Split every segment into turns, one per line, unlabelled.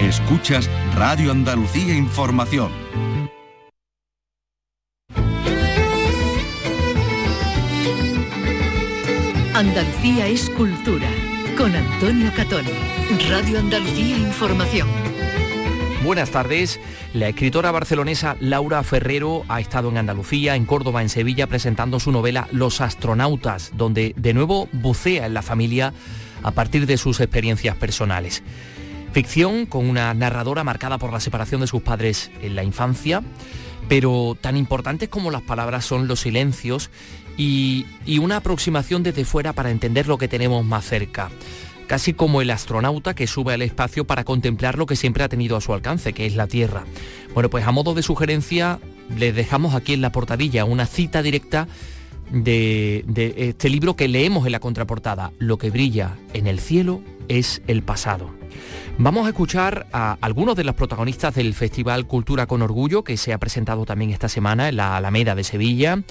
Escuchas Radio Andalucía Información.
Andalucía es cultura. Con Antonio Catón. Radio Andalucía Información.
Buenas tardes. La escritora barcelonesa Laura Ferrero ha estado en Andalucía, en Córdoba, en Sevilla, presentando su novela Los astronautas, donde de nuevo bucea en la familia a partir de sus experiencias personales. Ficción con una narradora marcada por la separación de sus padres en la infancia, pero tan importantes como las palabras son los silencios y, y una aproximación desde fuera para entender lo que tenemos más cerca casi como el astronauta que sube al espacio para contemplar lo que siempre ha tenido a su alcance, que es la Tierra. Bueno, pues a modo de sugerencia, les dejamos aquí en la portadilla una cita directa de, este libro que leemos en la contraportada. Lo que brilla en el cielo es el pasado. Vamos a escuchar a algunos de los protagonistas del Festival Cultura con Orgullo, que se ha presentado también esta semana en la Alameda de Sevilla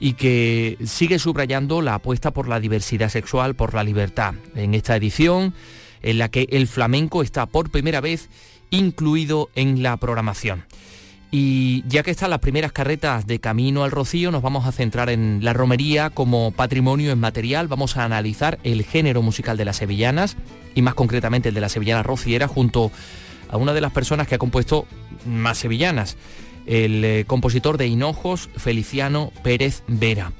y que sigue subrayando la apuesta por la diversidad sexual, por la libertad. En esta edición, en la que el flamenco está por primera vez incluido en la programación. Y ya que están las primeras carretas de camino al Rocío, nos vamos a centrar en la romería como patrimonio inmaterial. Vamos a analizar el género musical de las sevillanas y más concretamente el de la sevillana rociera junto a una de las personas que ha compuesto más sevillanas el eh, compositor de Hinojos, Feliciano Pérez Vera.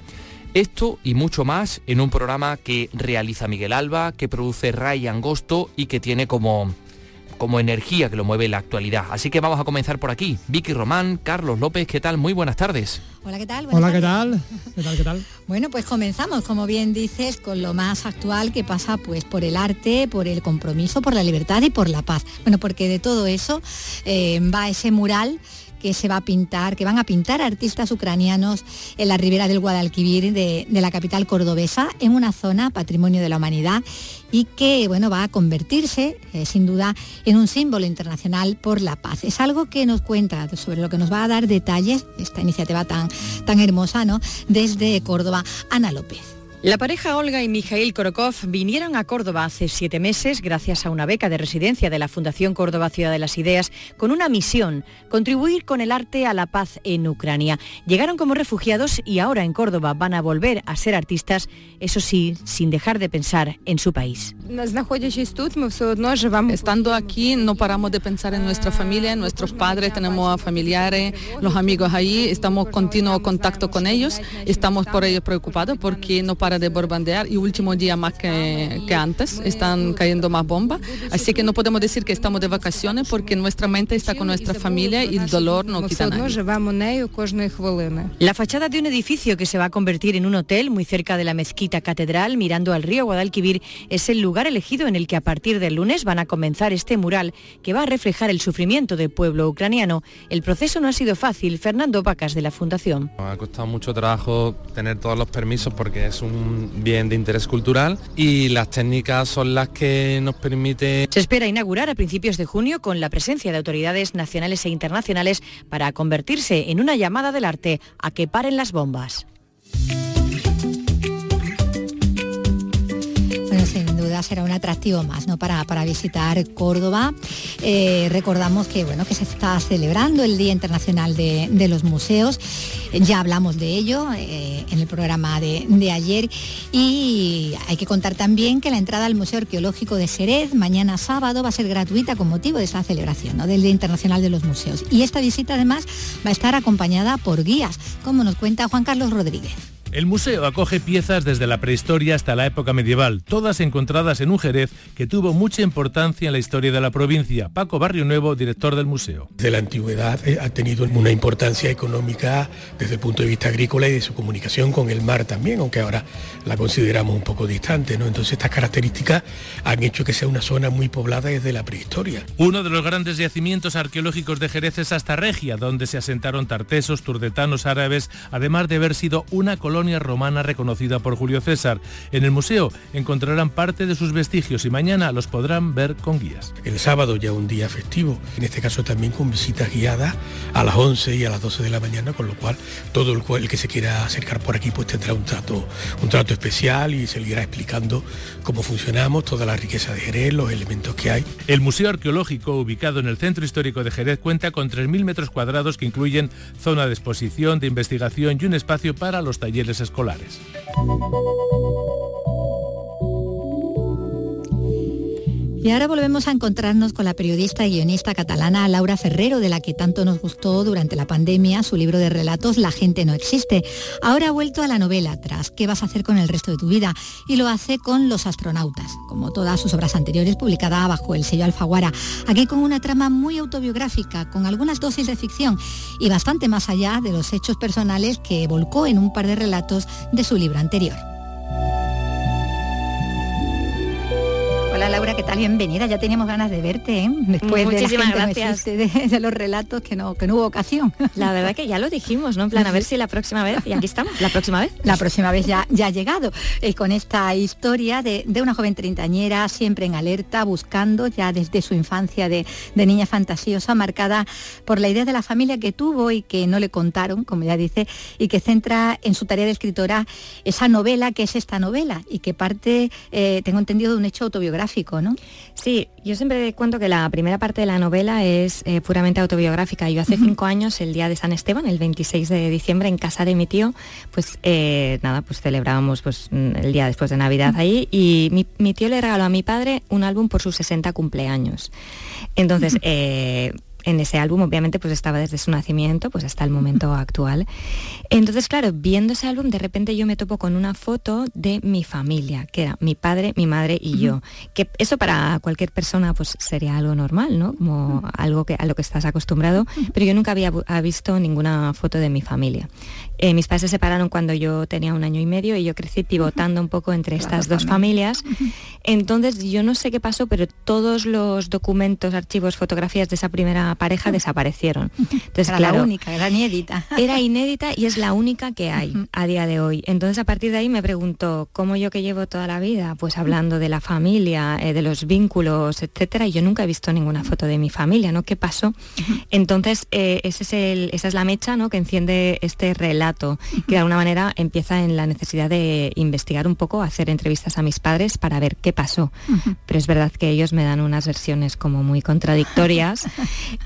Esto y mucho más en un programa que realiza Miguel Alba, que produce Ray Angosto y que tiene como, como energía que lo mueve la actualidad. Así que vamos a comenzar por aquí. Vicky Román, Carlos López, ¿qué tal? Muy buenas tardes.
Hola, ¿qué tal?
Hola, ¿qué tal? ¿qué tal? ¿Qué tal?
Bueno, pues comenzamos, como bien dices, con lo más actual que pasa pues por el arte, por el compromiso, por la libertad y por la paz. Bueno, porque de todo eso eh, va ese mural que se va a pintar, que van a pintar artistas ucranianos en la ribera del Guadalquivir de, la capital cordobesa, en una zona patrimonio de la humanidad y que bueno, va a convertirse eh, sin duda en un símbolo internacional por la paz. Es algo que nos cuenta sobre lo que nos va a dar detalles esta iniciativa tan, tan hermosa ¿no? desde Córdoba, Ana López.
La pareja Olga y Mijail Korokov vinieron a Córdoba hace siete meses gracias a una beca de residencia de la Fundación Córdoba Ciudad de las Ideas con una misión, contribuir con el arte a la paz en Ucrania. Llegaron como refugiados y ahora en Córdoba van a volver a ser artistas, eso sí, sin dejar de pensar en su país.
Estando aquí no paramos de pensar en nuestra familia, en nuestros padres, tenemos a familiares, los amigos ahí, estamos en continuo contacto con ellos, estamos por ellos preocupados porque no paramos de bombardear y último día más que, que, antes, están cayendo más bombas. Así que no podemos decir que estamos de vacaciones porque nuestra mente está con nuestra familia y el dolor no quita nada.
La fachada de un edificio que se va a convertir en un hotel muy cerca de la mezquita catedral, mirando al río Guadalquivir, es el lugar elegido en el que a partir del lunes van a comenzar este mural que va a reflejar el sufrimiento del pueblo ucraniano. El proceso no ha sido fácil. Fernando Pacas de la Fundación.
ha costado mucho trabajo tener todos los permisos porque es un bien de interés cultural y las técnicas son las que nos permiten...
Se espera inaugurar a principios de junio con la presencia de autoridades nacionales e internacionales para convertirse en una llamada del arte a que paren las bombas.
Será un atractivo más ¿no? para, para visitar Córdoba. Eh, recordamos que, bueno, que se está celebrando el Día Internacional de, los Museos. Ya hablamos de ello eh, en el programa de, ayer y hay que contar también que la entrada al Museo Arqueológico de Jerez mañana sábado va a ser gratuita con motivo de esta celebración del Día Internacional de los Museos. Y esta visita además va a estar acompañada por guías, como nos cuenta Juan Carlos Rodríguez.
El museo acoge piezas desde la prehistoria hasta la época medieval, todas encontradas en un Jerez que tuvo mucha importancia en la historia de la provincia. Paco Barrio Nuevo, director del museo.
De la antigüedad eh, ha tenido una importancia económica desde el punto de vista agrícola y de su comunicación con el mar también, aunque ahora la consideramos un poco distante. ¿no? Entonces estas características han hecho que sea una zona muy poblada desde la prehistoria.
Uno de los grandes yacimientos arqueológicos de Jerez es hasta Regia, donde se asentaron tartesos, turdetanos árabes, además de haber sido una colonia colonia romana reconocida por Julio César. En el museo encontrarán parte de sus vestigios y mañana los podrán ver con guías.
El sábado ya un día festivo, en este caso también con visitas guiadas a las 11 y a las 12 de la mañana, con lo cual todo el, el que se quiera acercar por aquí pues tendrá un trato, un trato especial y se le irá explicando cómo funcionamos, toda la riqueza de Jerez, los elementos que hay.
El Museo Arqueológico, ubicado en el Centro Histórico de Jerez, cuenta con 3.000 metros cuadrados que incluyen zona de exposición, de investigación y un espacio para los talleres escolares.
Y ahora volvemos a encontrarnos con la periodista y guionista catalana Laura Ferrero, de la que tanto nos gustó durante la pandemia su libro de relatos La gente no existe. Ahora ha vuelto a la novela tras ¿Qué vas a hacer con el resto de tu vida? Y lo hace con Los astronautas, como todas sus obras anteriores publicada bajo el sello Alfaguara, aquí con una trama muy autobiográfica, con algunas dosis de ficción y bastante más allá de los hechos personales que volcó en un par de relatos de su libro anterior. Laura, ¿qué tal? Bienvenida. Ya teníamos ganas de verte, ¿eh? Después
Muchísimas
de, la
gracias.
De, de, los relatos que no, que no hubo ocasión.
La verdad que ya lo dijimos, ¿no? En plan, a ver si la próxima vez, y aquí estamos, la próxima vez.
La próxima vez ya, ya ha llegado, eh, con esta historia de, de, una joven treintañera, siempre en alerta, buscando ya desde su infancia de, de, niña fantasiosa, marcada por la idea de la familia que tuvo y que no le contaron, como ya dice, y que centra en su tarea de escritora esa novela que es esta novela y que parte, eh, tengo entendido, de un hecho autobiográfico. ¿No?
Sí, yo siempre cuento que la primera parte de la novela es eh, puramente autobiográfica. Yo hace uh -huh. cinco años, el día de San Esteban, el 26 de diciembre, en casa de mi tío, pues eh, nada, pues celebrábamos pues, el día después de Navidad ahí y mi, mi, tío le regaló a mi padre un álbum por sus 60 cumpleaños. Entonces, eh, en ese álbum obviamente pues estaba desde su nacimiento pues hasta el momento actual. Entonces, claro, viendo ese álbum de repente yo me topo con una foto de mi familia, que era mi padre, mi madre y yo. Que eso para cualquier persona pues sería algo normal, ¿no? Como algo que a lo que estás acostumbrado, pero yo nunca había visto ninguna foto de mi familia. Eh, mis padres se separaron cuando yo tenía un año y medio y yo crecí pivotando un poco entre estas dos familias. Entonces yo no sé qué pasó, pero todos los documentos, archivos, fotografías de esa primera pareja desaparecieron.
Entonces, era claro, la única, era inédita.
Era inédita y es la única que hay a día de hoy. Entonces a partir de ahí me pregunto, ¿cómo yo que llevo toda la vida? Pues hablando de la familia, eh, de los vínculos, etcétera, y yo nunca he visto ninguna foto de mi familia, ¿no? ¿Qué pasó? Entonces eh, ese es el, esa es la mecha, ¿no? Que enciende este relato, que de alguna manera empieza en la necesidad de investigar un poco, hacer entrevistas a mis padres para ver qué pasó. Pero es verdad que ellos me dan unas versiones como muy contradictorias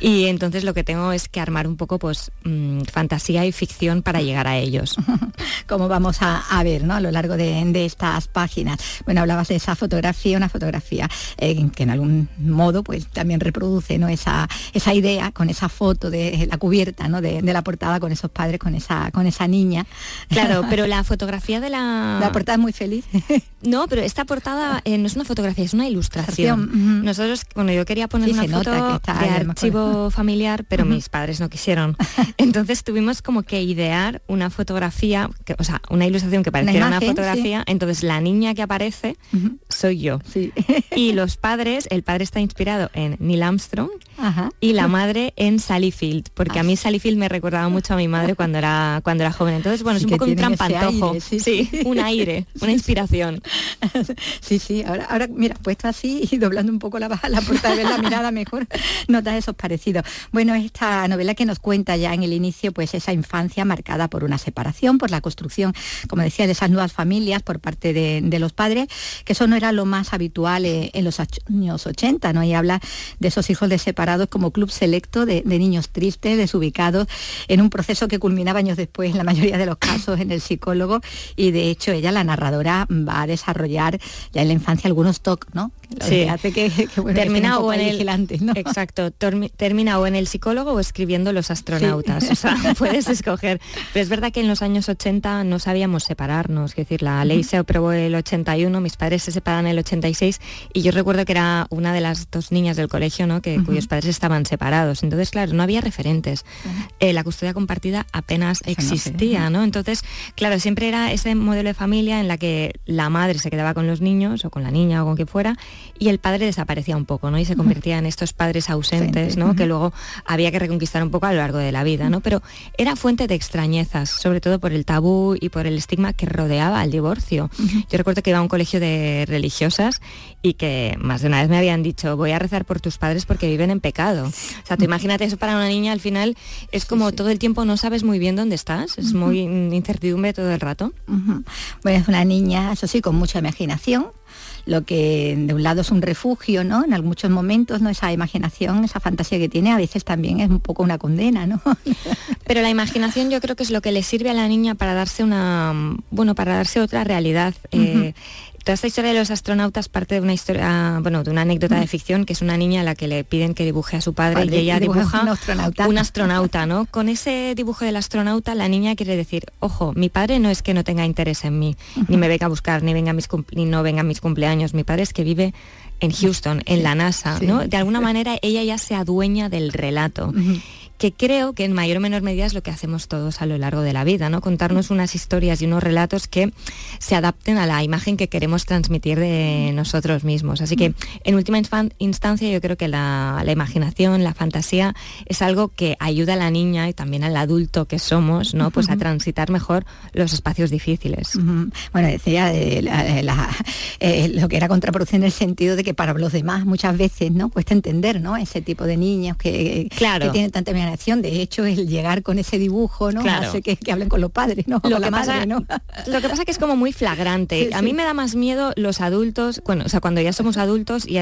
y entonces lo que tengo es que armar un poco pues mmm, fantasía y ficción para llegar a ellos.
Como vamos a, ver ¿no? a lo largo de, de, estas páginas. Bueno, hablabas de esa fotografía, una fotografía eh, que en algún modo pues también reproduce ¿no? esa, esa idea con esa foto de la cubierta ¿no? de, de, la portada con esos padres, con esa, con esa niña.
Claro, pero la fotografía de la...
La portada es muy feliz.
no, pero esta portada eh, no es una fotografía, es una ilustración. Uh -huh. Nosotros, bueno, yo quería poner
sí,
una foto de archivo familiar, pero uh -huh. mis padres no quisieron. Entonces tuvimos como que idear una fotografía, que, o sea, una ilustración que pareciera una, imagen, una fotografía. Sí. Entonces la niña que aparece uh -huh. soy yo.
Sí.
y los padres, el padre está inspirado en Neil Armstrong Ajá. y la madre en Sally Field, porque a mí Sally Field me recordaba mucho a mi madre cuando era, cuando joven. Entonces, bueno, es un poco un trampantojo.
Aire, sí,
sí, un aire, una inspiración.
Sí, sí, ahora, ahora mira, puesto así y doblando un poco la, la portada de la mirada mejor, notas esos parecidos. Bueno, esta novela que nos cuenta ya en el inicio, pues esa infancia marcada por una separación, por la construcción, como decía, de esas nuevas familias por parte de, de los padres, que eso no era lo más habitual eh, en los años 80, ¿no? Y habla de esos hijos de separados como club selecto de, de niños tristes, desubicados, en un proceso que culminaba años después, en la mayoría de los casos, en el psicólogo, y de hecho ella, la narradora, va a desarrollar ya en la infancia algunos TOC, ¿no?
Sí.
Que hace que, que bueno,
termina o en el
¿no?
exacto termina o en el psicólogo o escribiendo los astronautas sí. o sea puedes escoger pero es verdad que en los años 80 no sabíamos separarnos es decir la ley uh -huh. se aprobó el 81 mis padres se separan en el 86 y yo recuerdo que era una de las dos niñas del colegio no que uh -huh. cuyos padres estaban separados. Entonces, claro, no había referentes. Eh, la custodia compartida apenas existía, ¿no? Entonces, claro, siempre era ese modelo de familia en la que la madre se quedaba con los niños o con la niña o con quien fuera y el padre desaparecía un poco, ¿no? Y se convertía en estos padres ausentes, ¿no? Que luego había que reconquistar un poco a lo largo de la vida, ¿no? Pero era fuente de extrañezas, sobre todo por el tabú y por el estigma que rodeaba al divorcio. Yo recuerdo que iba a un colegio de religiosas y que más de una vez me habían dicho, voy a rezar por tus padres porque viven en pecado. O sea, tú imagínate eso para una niña al final es como todo el tiempo no sabes muy bien dónde estás, es muy incertidumbre todo el rato.
Bueno, es una niña, eso sí, con mucha imaginación, lo que de un lado es un refugio, ¿no? En muchos momentos, ¿no? Esa imaginación, esa fantasía que tiene, a veces también es un poco una condena, ¿no?
Pero la imaginación yo creo que es lo que le sirve a la niña para darse una, bueno, para darse otra realidad. Toda esta historia de los astronautas parte de una historia, bueno, de una anécdota de ficción, que es una niña a la que le piden que dibuje a su padre, y ella dibuja
un astronauta.
un astronauta, ¿no? Con ese dibujo del astronauta, la niña quiere decir, ojo, mi padre no es que no tenga interés en mí, ni me venga a buscar, ni venga mis ni no venga a mis cumpleaños. Mi padre es que vive en Houston, en la NASA, ¿no? De alguna manera ella ya se adueña del relato que creo que en mayor o menor medida es lo que hacemos todos a lo largo de la vida, ¿no? Contarnos unas historias y unos relatos que se adapten a la imagen que queremos transmitir de nosotros mismos. Así que, en última instancia, yo creo que la, imaginación, la fantasía, es algo que ayuda a la niña y también al adulto que somos, ¿no? Pues a transitar mejor los espacios difíciles.
Bueno, decía eh, eh, lo que era contraproducente en el sentido de que para los demás muchas veces, ¿no? Cuesta entender, ¿no? Ese tipo de niños que,
claro.
que tienen tanta de hecho, el llegar con ese dibujo, ¿no? Hace que, hablen con los padres, ¿no?
Lo, que pasa, ¿no? lo que pasa que es como muy flagrante. a mí me da más miedo los adultos, bueno, o sea, cuando ya somos adultos y,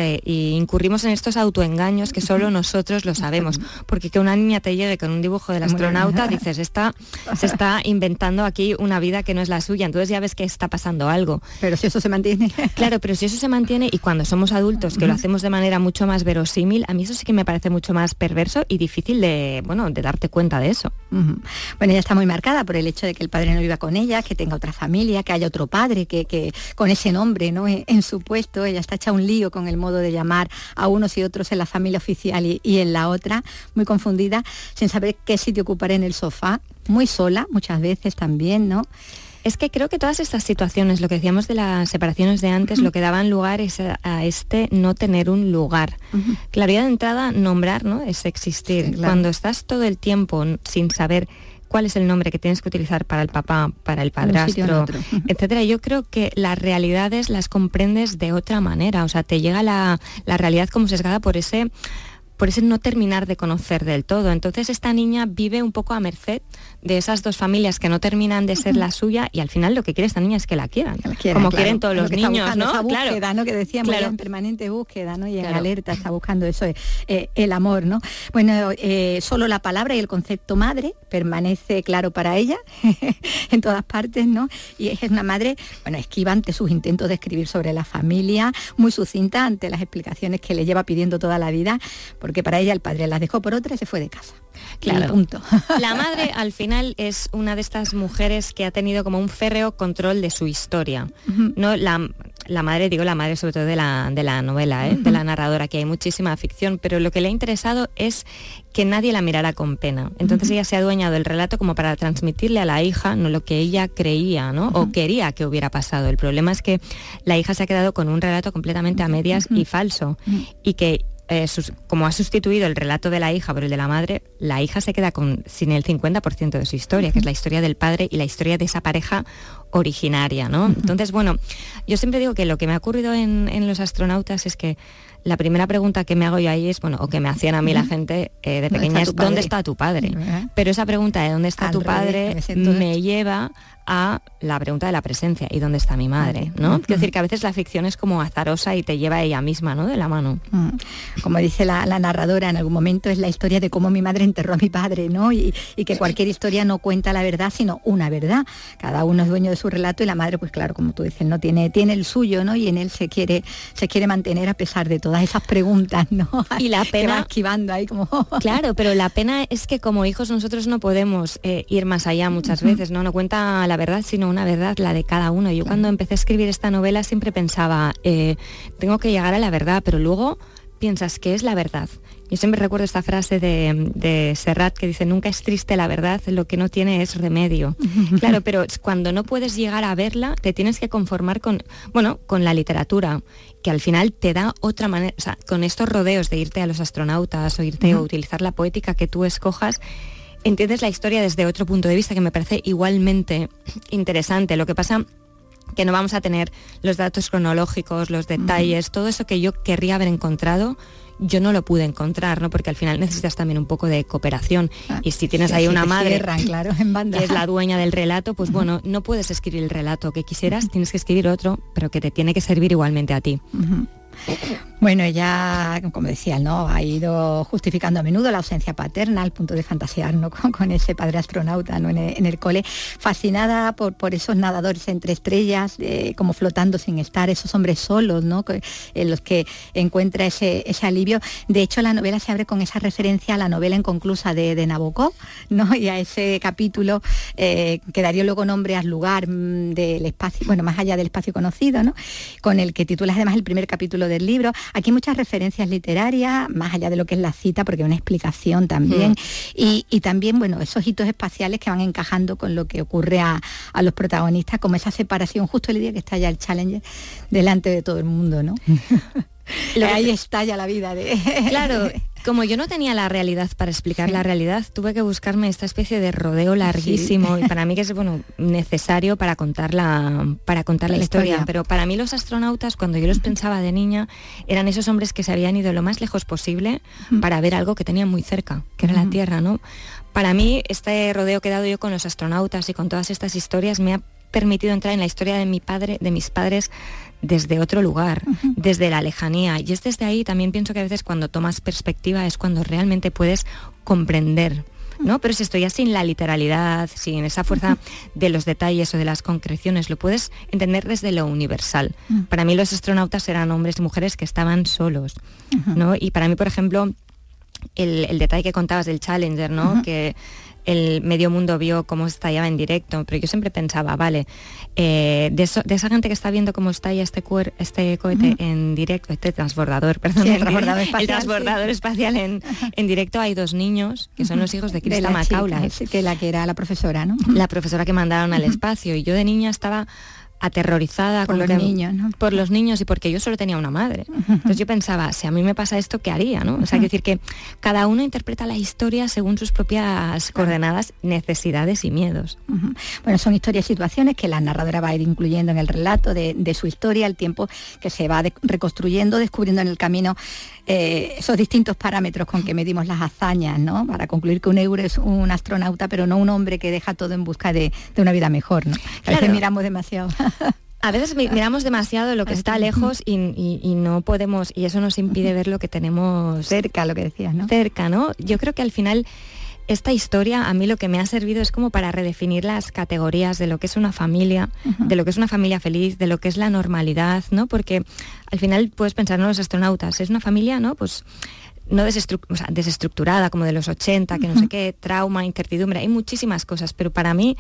incurrimos en estos autoengaños que solo nosotros lo sabemos. Porque que una niña te llegue con un dibujo del astronauta, dices, está, se está inventando aquí una vida que no es la suya. Entonces ya ves que está pasando algo.
Pero si eso se mantiene.
Claro, pero si eso se mantiene y cuando somos adultos, que lo hacemos de manera mucho más verosímil, a mí eso sí que me parece mucho más perverso y difícil de bueno, de darte cuenta de eso.
Bueno, ella está muy marcada por el hecho de que el padre no viva con ella, que tenga otra familia, que haya otro padre, que, con ese nombre, ¿no? En, su puesto, ella está hecha un lío con el modo de llamar a unos y otros en la familia oficial y, y en la otra, muy confundida, sin saber qué sitio ocupar en el sofá, muy sola muchas veces también, ¿no?
Es que creo que todas estas situaciones, lo que decíamos de las separaciones de antes, lo que daban lugar es a, este no tener un lugar. Claridad de entrada, nombrar, ¿no? Es existir. Cuando estás todo el tiempo sin saber cuál es el nombre que tienes que utilizar para el papá, para el padrastro, etcétera. Yo creo que las realidades las comprendes de otra manera. O sea, te llega la, la realidad como sesgada por ese por ese no terminar de conocer del todo. Entonces esta niña vive un poco a merced de esas dos familias que no terminan de ser la suya y al final lo que quiere esta niña es que la quieran, como quieren todos los niños, ¿no?
Esa búsqueda, ¿no? Que decíamos en permanente búsqueda, ¿no? Y en alerta está buscando eso, eh, el amor, ¿no? Bueno, eh, solo la palabra y el concepto madre permanece claro para ella en todas partes, ¿no? Y es una madre, bueno, esquiva ante sus intentos de escribir sobre la familia, muy sucinta ante las explicaciones que le lleva pidiendo toda la vida, porque para ella el padre las dejó por otra y se fue de casa. Claro. punto.
La madre al final es una de estas mujeres que ha tenido como un férreo control de su historia. No la, la, madre, digo la madre sobre todo de la, de la novela, ¿eh? de la narradora, que hay muchísima ficción, pero lo que le ha interesado es que nadie la mirara con pena. Entonces ella se ha adueñado del relato como para transmitirle a la hija no lo que ella creía, ¿no? O quería que hubiera pasado. El problema es que la hija se ha quedado con un relato completamente a medias y falso y que eh, como ha sustituido el relato de la hija por el de la madre, la hija se queda con, sin el 50% de su historia, que es la historia del padre y la historia de esa pareja originaria, ¿no? Entonces, bueno, yo siempre digo que lo que me ha ocurrido en, los astronautas es que la primera pregunta que me hago yo ahí es, bueno, o que me hacían a mí la gente eh, de pequeña es, ¿dónde está tu padre? Pero esa pregunta de ¿dónde está tu padre? me lleva a la pregunta de la presencia y dónde está mi madre, ¿no? Quiero decir que a veces la ficción es como azarosa y te lleva ella misma, ¿no? De la mano. Mm.
Como dice la, narradora en algún momento, es la historia de cómo mi madre enterró a mi padre, ¿no? Y, que cualquier historia no cuenta la verdad, sino una verdad. Cada uno es dueño de su relato y la madre, pues claro, como tú dices, no tiene, tiene el suyo, ¿no? Y en él se quiere, se quiere mantener a pesar de todas esas preguntas, ¿no?
Y la pena.
esquivando ahí como.
claro, pero la pena es que como hijos nosotros no podemos eh, ir más allá muchas veces, ¿no? No cuenta la verdad, sino una verdad, la de cada uno. Yo cuando empecé a escribir esta novela siempre pensaba, eh, tengo que llegar a la verdad, pero luego piensas que es la verdad. Yo siempre recuerdo esta frase de, de, Serrat que dice, nunca es triste la verdad, lo que no tiene es remedio. claro, pero cuando no puedes llegar a verla, te tienes que conformar con, bueno, con la literatura, que al final te da otra manera, o sea, con estos rodeos de irte a los astronautas o irte o utilizar la poética que tú escojas, entiendes la historia desde otro punto de vista que me parece igualmente interesante. Lo que pasa que no vamos a tener los datos cronológicos, los detalles, todo eso que yo querría haber encontrado, yo no lo pude encontrar, ¿no? Porque al final necesitas también un poco de cooperación. Ah, y si tienes ahí una madre
claro, en banda.
que es la dueña del relato, pues bueno, no puedes escribir el relato que quisieras, tienes que escribir otro, pero que te tiene que servir igualmente a ti.
Bueno, ella, como decía, ¿no? ha ido justificando a menudo la ausencia paterna al punto de fantasear ¿no? con, ese padre astronauta ¿no? en, el, cole, fascinada por, por esos nadadores entre estrellas, eh, como flotando sin estar, esos hombres solos, ¿no? en los que encuentra ese, ese, alivio. De hecho, la novela se abre con esa referencia a la novela inconclusa de, de Nabokov ¿no? y a ese capítulo eh, que daría luego nombre al lugar mm, del espacio, bueno, más allá del espacio conocido, ¿no? con el que titula además el primer capítulo del libro. Aquí muchas referencias literarias, más allá de lo que es la cita, porque una explicación también. Mm. Y, también, bueno, esos hitos espaciales que van encajando con lo que ocurre a, los protagonistas, como esa separación justo el día que está ya el Challenger delante de todo el mundo, ¿no? Ahí estalla la vida de...
Claro, como yo no tenía la realidad para explicar la realidad, tuve que buscarme esta especie de rodeo larguísimo y para mí que es bueno necesario para contar la, para contar la, historia. Pero para mí los astronautas, cuando yo los pensaba de niña, eran esos hombres que se habían ido lo más lejos posible para ver algo que tenían muy cerca, que era la Tierra, ¿no? Para mí, este rodeo que he dado yo con los astronautas y con todas estas historias me ha permitido entrar en la historia de mi padre, de mis padres, desde otro lugar, desde la lejanía. Y es desde ahí también pienso que a veces cuando tomas perspectiva es cuando realmente puedes comprender. ¿no? Pero si estoy ya sin la literalidad, sin esa fuerza de los detalles o de las concreciones, lo puedes entender desde lo universal. Para mí los astronautas eran hombres y mujeres que estaban solos, ¿no? Y para mí, por ejemplo, el, detalle que contabas del Challenger, ¿no? Que el medio mundo vio cómo estallaba en directo, pero yo siempre pensaba, vale, eh, de, esa gente que está viendo cómo estalla este, este cohete en directo, este transbordador, perdón,
el transbordador
espacial, en, directo, hay dos niños, que son los hijos de Krista Macaulay.
que la que era la profesora, ¿no?
La profesora que mandaron al espacio, y yo de niña estaba aterrorizada
por los niños,
por los niños y porque yo solo tenía una madre. Entonces yo pensaba, si a mí me pasa esto, ¿qué haría? ¿no? O sea, decir que cada uno interpreta la historia según sus propias coordenadas, necesidades y miedos.
Bueno, son historias y situaciones que la narradora va a ir incluyendo en el relato de, su historia, el tiempo que se va reconstruyendo, descubriendo en el camino eh, esos distintos parámetros con que medimos las hazañas, ¿no? Para concluir que un euro es un astronauta, pero no un hombre que deja todo en busca de, una vida mejor, ¿no? A veces miramos demasiado.
A veces miramos demasiado lo que está lejos y, no podemos, y eso nos impide ver lo que tenemos
cerca, lo que decías, ¿no?
Cerca, ¿no? Yo creo que al final esta historia a mí lo que me ha servido es como para redefinir las categorías de lo que es una familia, de lo que es una familia feliz, de lo que es la normalidad, ¿no? Porque al final puedes pensar, en Los astronautas, es una familia, ¿no? Pues no desestructurada como de los 80, que no sé qué, trauma, incertidumbre, hay muchísimas cosas, pero para mí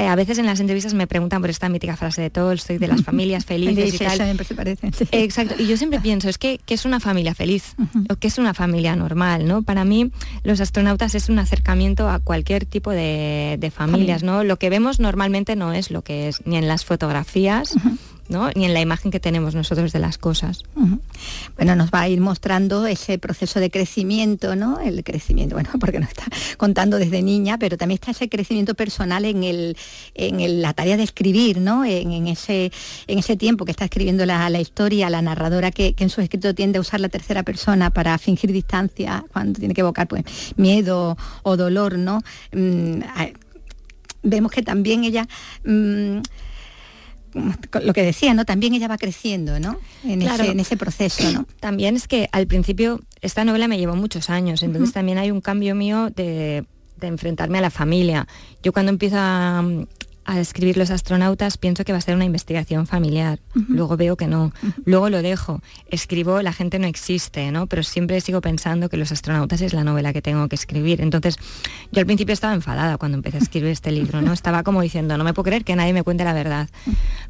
eh, a veces en las entrevistas me preguntan por esta mítica frase de Tolstoy, de las familias felices y tal.
Siempre se parecen.
Exacto. Y yo siempre pienso, es que, es una familia feliz o que es una familia normal, ¿no? Para mí, los astronautas es un acercamiento a cualquier tipo de, familias, ¿no? Lo que vemos normalmente no es lo que es ni en las fotografías, ni en la imagen que tenemos nosotros de las cosas.
Bueno, nos va a ir mostrando ese proceso de crecimiento, ¿no? El crecimiento, bueno, porque nos está contando desde niña, pero también está ese crecimiento personal en, el, en la tarea de escribir, ¿no? En, ese, en ese tiempo que está escribiendo la, historia, la narradora que, en su escrito tiende a usar la tercera persona para fingir distancia cuando tiene que evocar pues, miedo o dolor, ¿no? Mm, vemos que también ella... Mm, lo que decía, ¿no? También ella va creciendo, ¿no? En, ese, proceso, ¿no?
También es que al principio esta novela me llevó muchos años, entonces también hay un cambio mío de, enfrentarme a la familia. Yo cuando empiezo a, a escribir los astronautas, pienso que va a ser una investigación familiar. Luego veo que no. Luego lo dejo. Escribo La gente no existe, ¿no? Pero siempre sigo pensando que Los astronautas es la novela que tengo que escribir. Entonces, yo al principio estaba enfadada cuando empecé a escribir este libro, ¿no? Estaba como diciendo, no me puedo creer que nadie me cuente la verdad.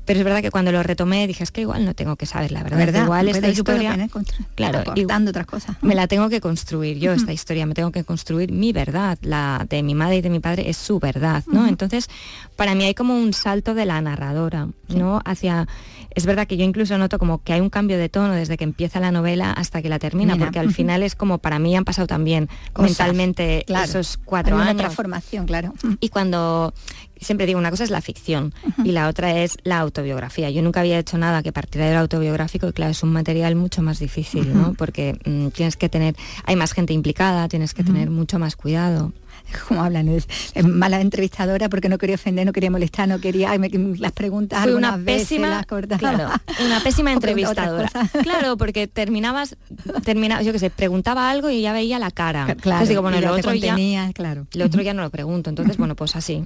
Pero es verdad que cuando lo retomé dije, es que igual no tengo que saber la verdad. Igual esta historia...
claro, dando otras cosas.
Me la tengo que construir yo, esta historia. Me tengo que construir mi verdad. La de mi madre y de mi padre es su verdad, ¿no? Entonces, para mí hay como un salto de la narradora, ¿no? Hacia es verdad que yo incluso noto como que hay un cambio de tono desde que empieza la novela hasta que la termina, porque al final es como para mí han pasado también mentalmente esos cuatro años.
Una transformación, claro.
Y cuando siempre digo, una cosa es la ficción y la otra es la autobiografía. Yo nunca había hecho nada que partiera del autobiográfico y claro, es un material mucho más difícil, ¿no? Porque mm, tienes que tener, hay más gente implicada, tienes que tener mucho más cuidado
como hablan, es, mala entrevistadora porque no quería ofender, no quería molestar, no quería las preguntas
Fue una pésima, una pésima entrevistadora. Claro, porque terminabas, terminaba, yo qué sé, preguntaba algo y ya veía la cara.
Claro, entonces digo,
bueno,
lo
otro
ya, claro.
Lo otro ya no lo pregunto, entonces bueno, pues así.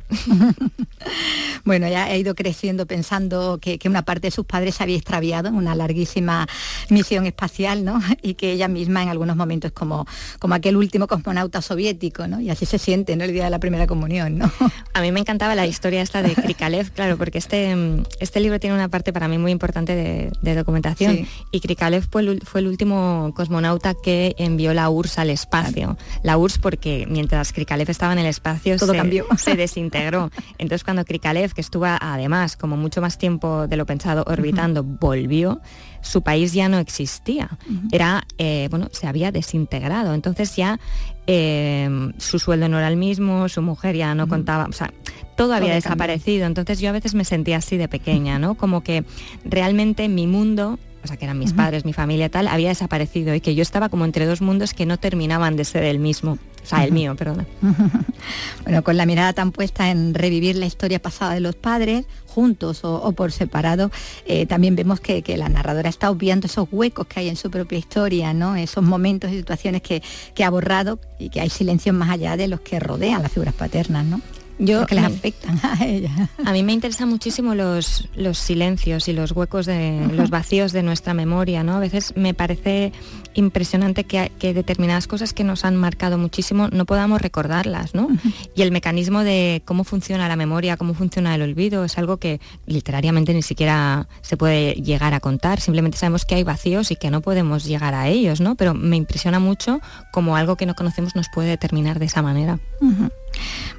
bueno, ya ha ido creciendo pensando que, una parte de sus padres se había extraviado en una larguísima misión espacial, ¿no? Y que ella misma en algunos momentos como, como aquel último cosmonauta soviético, ¿no? Y así se siente en el día de la primera comunión, ¿no?
A mí me encantaba la historia esta de Krikalev, claro, porque este, este libro tiene una parte para mí muy importante de, documentación. Y Krikalev fue el, fue el, último cosmonauta que envió la URSS al espacio. La URSS porque mientras Krikalev estaba en el espacio
Todo se, cambió.
se desintegró. Entonces cuando Krikalev, que estuvo además como mucho más tiempo de lo pensado orbitando, volvió, su país ya no existía. Era, eh, bueno, se había desintegrado. Entonces ya eh, su sueldo no era el mismo, su mujer ya no contaba, o sea, todo había desaparecido. Entonces yo a veces me sentía así de pequeña, ¿no? Como que realmente mi mundo o sea, que eran mis padres, mi familia tal, había desaparecido y que yo estaba como entre dos mundos que no terminaban de ser el mismo. O sea, el mío, perdona.
bueno, con la mirada tan puesta en revivir la historia pasada de los padres, juntos o, por separado, eh, también vemos que, la narradora está obviando esos huecos que hay en su propia historia, ¿no? Esos momentos y situaciones que, que ha borrado y que hay silencio más allá de los que rodean las figuras paternas, ¿no?
Yo,
que les afectan a ella.
A mí me interesan muchísimo los, los silencios y los huecos de los vacíos de nuestra memoria, ¿no? A veces me parece impresionante que, determinadas cosas que nos han marcado muchísimo no podamos recordarlas, ¿no? Y el mecanismo de cómo funciona la memoria, cómo funciona el olvido, es algo que literariamente ni siquiera se puede llegar a contar. Simplemente sabemos que hay vacíos y que no podemos llegar a ellos, ¿no? Pero me impresiona mucho como algo que no conocemos nos puede determinar de esa manera.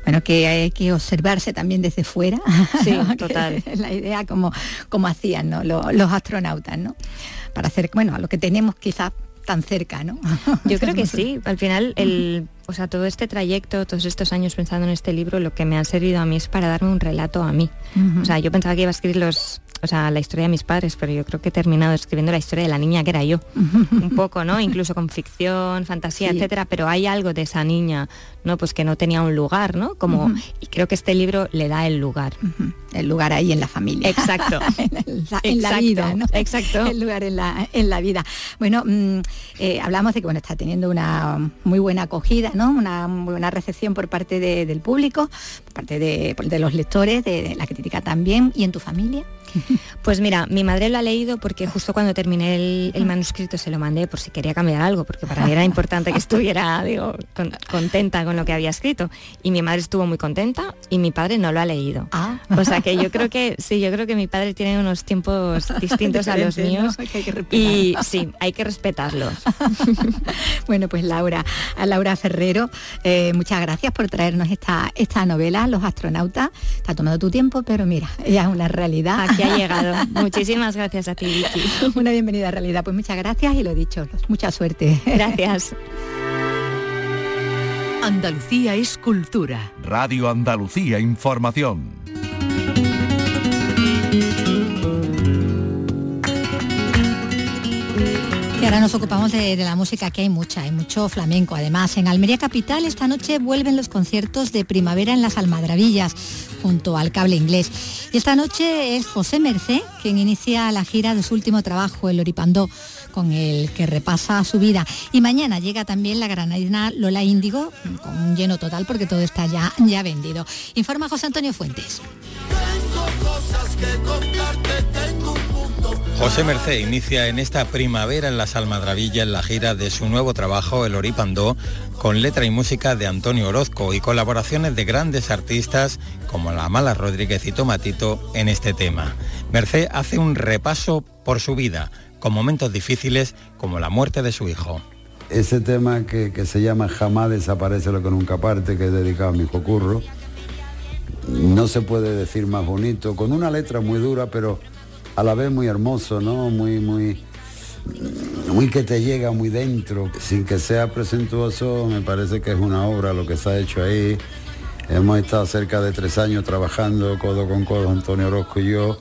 Bueno, que hay que observarse también desde fuera.
Sí, total.
la idea como, como hacían los, astronautas, ¿no? Para hacer, bueno, a lo que tenemos quizás tan cerca, ¿no?
Yo creo que sí. Al final, el, o sea, todo este trayecto, todos estos años pensando en este libro, lo que me ha servido a mí es para darme un relato a mí. O sea, yo pensaba que iba a escribir los, o sea, la historia de mis padres, pero yo creo que he terminado escribiendo la historia de la niña que era yo. un poco, ¿no? Incluso con ficción, fantasía, etcétera, pero hay algo de esa niña, ¿no? Pues que no tenía un lugar, ¿no? Como, y creo que este libro le da el lugar.
El lugar ahí en la familia.
Exacto.
en, la, vida, ¿no?
Exacto.
El lugar en la, en la vida. Bueno, mm, eh, hablamos de que bueno, está teniendo una muy buena acogida, ¿no? Una muy buena recepción por parte del público, por parte de, de los lectores, de la crítica también, y en tu familia.
Pues mira, mi madre lo ha leído porque justo cuando terminé el, manuscrito se lo mandé por si quería cambiar algo, porque para mí era importante que estuviera, digo, contenta con lo que había escrito. Y mi madre estuvo muy contenta y mi padre no lo ha leído.
Ah.
O sea que yo creo que, sí, yo creo que mi padre tiene unos tiempos distintos a los míos. y sí, hay que respetarlos.
bueno, pues Laura, a Laura Ferrero, eh, muchas gracias por traernos esta, esta novela, Los astronautas. Te ha tomado tu tiempo, pero mira, ya es una realidad
ha llegado. Muchísimas gracias a ti, Vicky.
Una bienvenida a realidad. Pues muchas gracias y lo dicho, mucha suerte.
Gracias.
Andalucía es cultura.
Radio Andalucía Información.
Ahora nos ocupamos de, la música, que hay mucha, hay mucho flamenco. Además, en Almería Capital esta noche vuelven los conciertos de primavera en las Almadrabillas, junto al cable inglés. Y esta noche es José Mercé quien inicia la gira de su último trabajo, el Oripandó con el que repasa su vida. Y mañana llega también la granadina Lola Índigo, con un lleno total porque todo está ya, ya vendido. Informa José Antonio Fuentes.
José Merced inicia en esta primavera en las Almadravillas la gira de su nuevo trabajo, El Oripandó, con letra y música de Antonio Orozco y colaboraciones de grandes artistas como La Mala Rodríguez y Tomatito en este tema. Merced hace un repaso por su vida, con momentos difíciles como la muerte de su hijo.
Ese tema que, se llama Jamás desaparece lo que nunca parte, que es dedicado a mi hijo Curro, no se puede decir más bonito, con una letra muy dura, pero a la vez muy hermoso, ¿no? Muy, muy, muy que te llega muy dentro, sin que sea presentuoso, me parece que es una obra lo que se ha hecho ahí. Hemos estado cerca de tres años trabajando codo con codo Antonio Orozco y yo,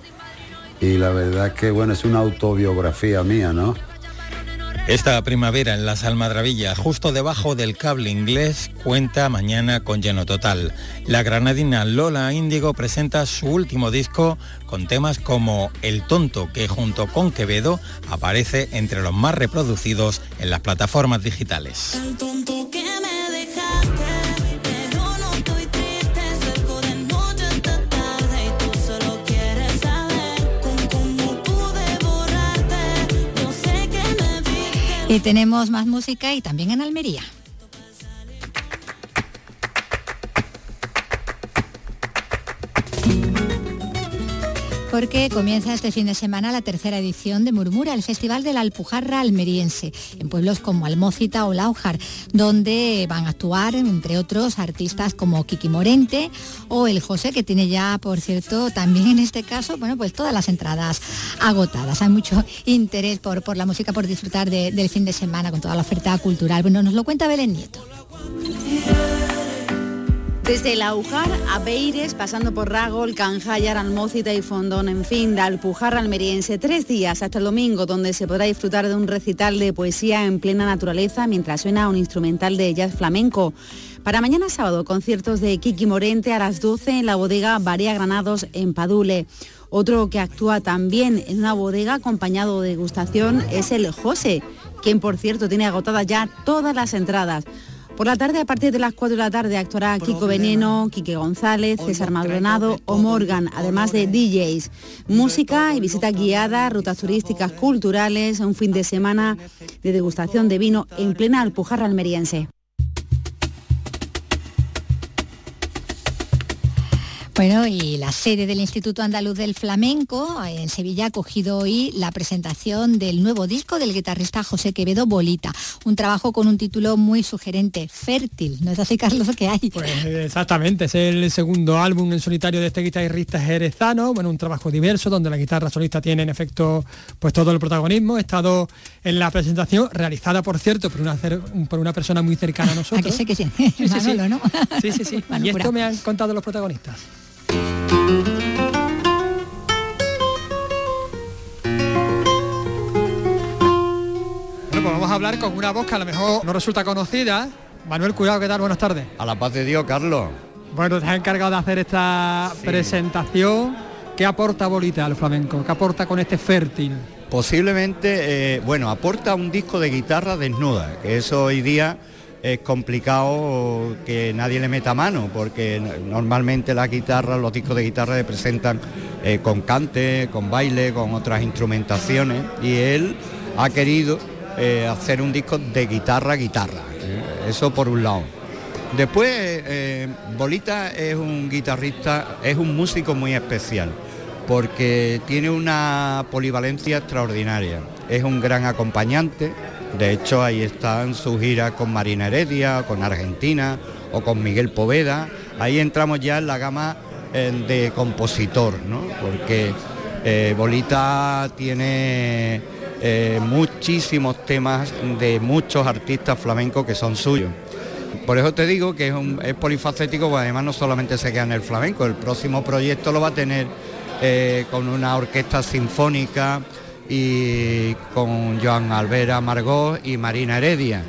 y la verdad es que bueno, es una autobiografía mía, ¿no?
Esta primavera en las Almadravillas, justo debajo del cable inglés, cuenta mañana con lleno total. La granadina Lola Índigo presenta su último disco con temas como El Tonto, que junto con Quevedo aparece entre los más reproducidos en las plataformas digitales.
Y tenemos más música y también en Almería. Porque comienza este fin de semana la tercera edición de Murmura, el Festival de la Alpujarra Almeriense, en pueblos como Almócita o Laujar, donde van a actuar, entre otros, artistas como Kiki Morente o el José, que tiene ya, por cierto, también en este caso, bueno, pues todas las entradas agotadas. Hay mucho interés por, por la música, por disfrutar del fin de semana con toda la oferta cultural. Bueno, nos lo cuenta Belén Nieto.
Desde la Aujar a Beires, pasando por Ragol, Canjayar, Almócita y Fondón, en fin, de Alpujarra almeriense, tres días hasta el domingo, donde se podrá disfrutar de un recital de poesía en plena naturaleza mientras suena un instrumental de jazz flamenco. Para mañana sábado, conciertos de Kiki Morente a las 12 en la bodega Varia Granados en Padule. Otro que actúa también en una bodega acompañado de degustación es el José, quien por cierto tiene agotadas ya todas las entradas. Por la tarde, a partir de las 4 de la tarde, actuará Kiko Veneno, Quique González, César Maldonado o Morgan, además de DJs. Música y visita guiada, rutas turísticas culturales, un fin de semana de degustación de vino en plena Alpujarra almeriense.
Bueno, y la sede del Instituto Andaluz del Flamenco en Sevilla ha cogido hoy la presentación del nuevo disco del guitarrista José Quevedo Bolita, un trabajo con un título muy sugerente, Fértil. ¿No es así, Carlos, que hay?
Pues exactamente, es el segundo álbum en solitario de este guitarrista jerezano, bueno, un trabajo diverso donde la guitarra solista tiene en efecto pues todo el protagonismo. He estado en la presentación, realizada por cierto por una, por una persona muy cercana a nosotros.
¿A que sé que sí?
Sí, sí, sí. ¿no? sí, sí, sí. y esto me han contado los protagonistas. Bueno, pues vamos a hablar con una voz que a lo mejor no resulta conocida. Manuel, cuidado, ¿qué tal? Buenas tardes.
A la paz de Dios, Carlos.
Bueno, te has encargado de hacer esta presentación. ¿Qué aporta Bolita al flamenco? ¿Qué aporta con este fértil?
Posiblemente, eh, bueno, aporta un disco de guitarra desnuda, que eso hoy día es complicado que nadie le meta mano, porque normalmente las guitarras, los discos de guitarra se presentan eh, con cante, con baile, con otras instrumentaciones, y él ha querido eh, hacer un disco de guitarra guitarra, eh, eso por un lado. Después, Bolita es un guitarrista, es un músico muy especial, porque tiene una polivalencia extraordinaria, es un gran acompañante, de hecho, ahí están sus giras con Marina Heredia, con Argentina o con Miguel Poveda. Ahí entramos ya en la gama eh, de compositor, ¿no? porque eh, Bolita tiene eh, muchísimos temas de muchos artistas flamencos que son suyos. Por eso te digo que es, un, polifacético, porque además no solamente se queda en el flamenco, el próximo proyecto lo va a tener con una orquesta sinfónica, y con Joan Alvera Margot y Marina Heredia.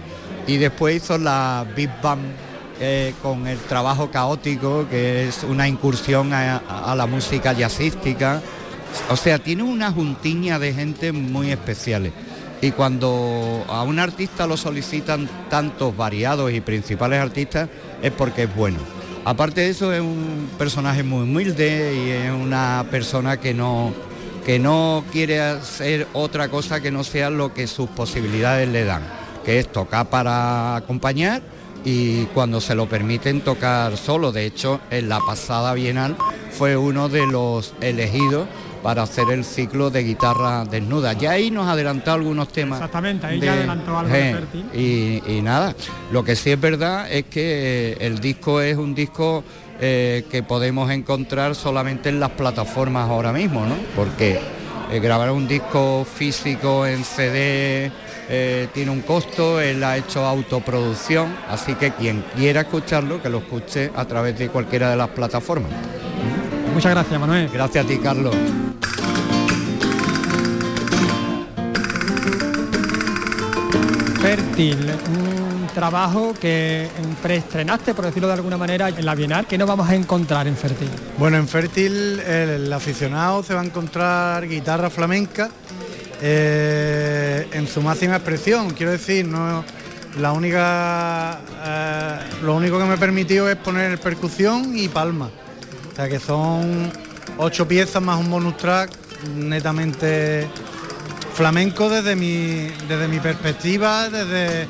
Y después hizo la Big Bang eh, con el trabajo caótico, que es una incursión a, la música jazzística. O sea, tiene una juntiña de gente muy especiales. Y cuando a un artista lo solicitan tantos variados y principales artistas es porque es bueno. Aparte de eso es un personaje muy humilde y es una persona que no, que no quiere hacer otra cosa que no sea lo que sus posibilidades le dan, que es tocar para acompañar y cuando se lo permiten tocar solo. De hecho, en la pasada Bienal fue uno de los elegidos para hacer el ciclo de guitarra desnuda. Ya ahí nos adelantó algunos temas.
Exactamente, ahí ya adelantó algo
de y, y, nada, lo que sí es verdad es que el disco es un disco eh, que podemos encontrar solamente en las plataformas ahora mismo, ¿no? Porque eh, grabar un disco físico en CD eh, tiene un costo, él ha hecho autoproducción, así que quien quiera escucharlo, que lo escuche a través de cualquiera de las plataformas.
Muchas gracias, Manuel.
Gracias a ti, Carlos.
Fértil, trabajo que preestrenaste, por decirlo de alguna manera, en la Bienal. ¿Qué nos vamos a encontrar en Fértil?
Bueno, en Fértil el, aficionado se va a encontrar guitarra flamenca eh, en su máxima expresión. Quiero decir, no la única, eh, lo único que me permitió es poner percusión y palma. O sea que son ocho piezas más un bonus track netamente flamenco desde mi, desde mi perspectiva, desde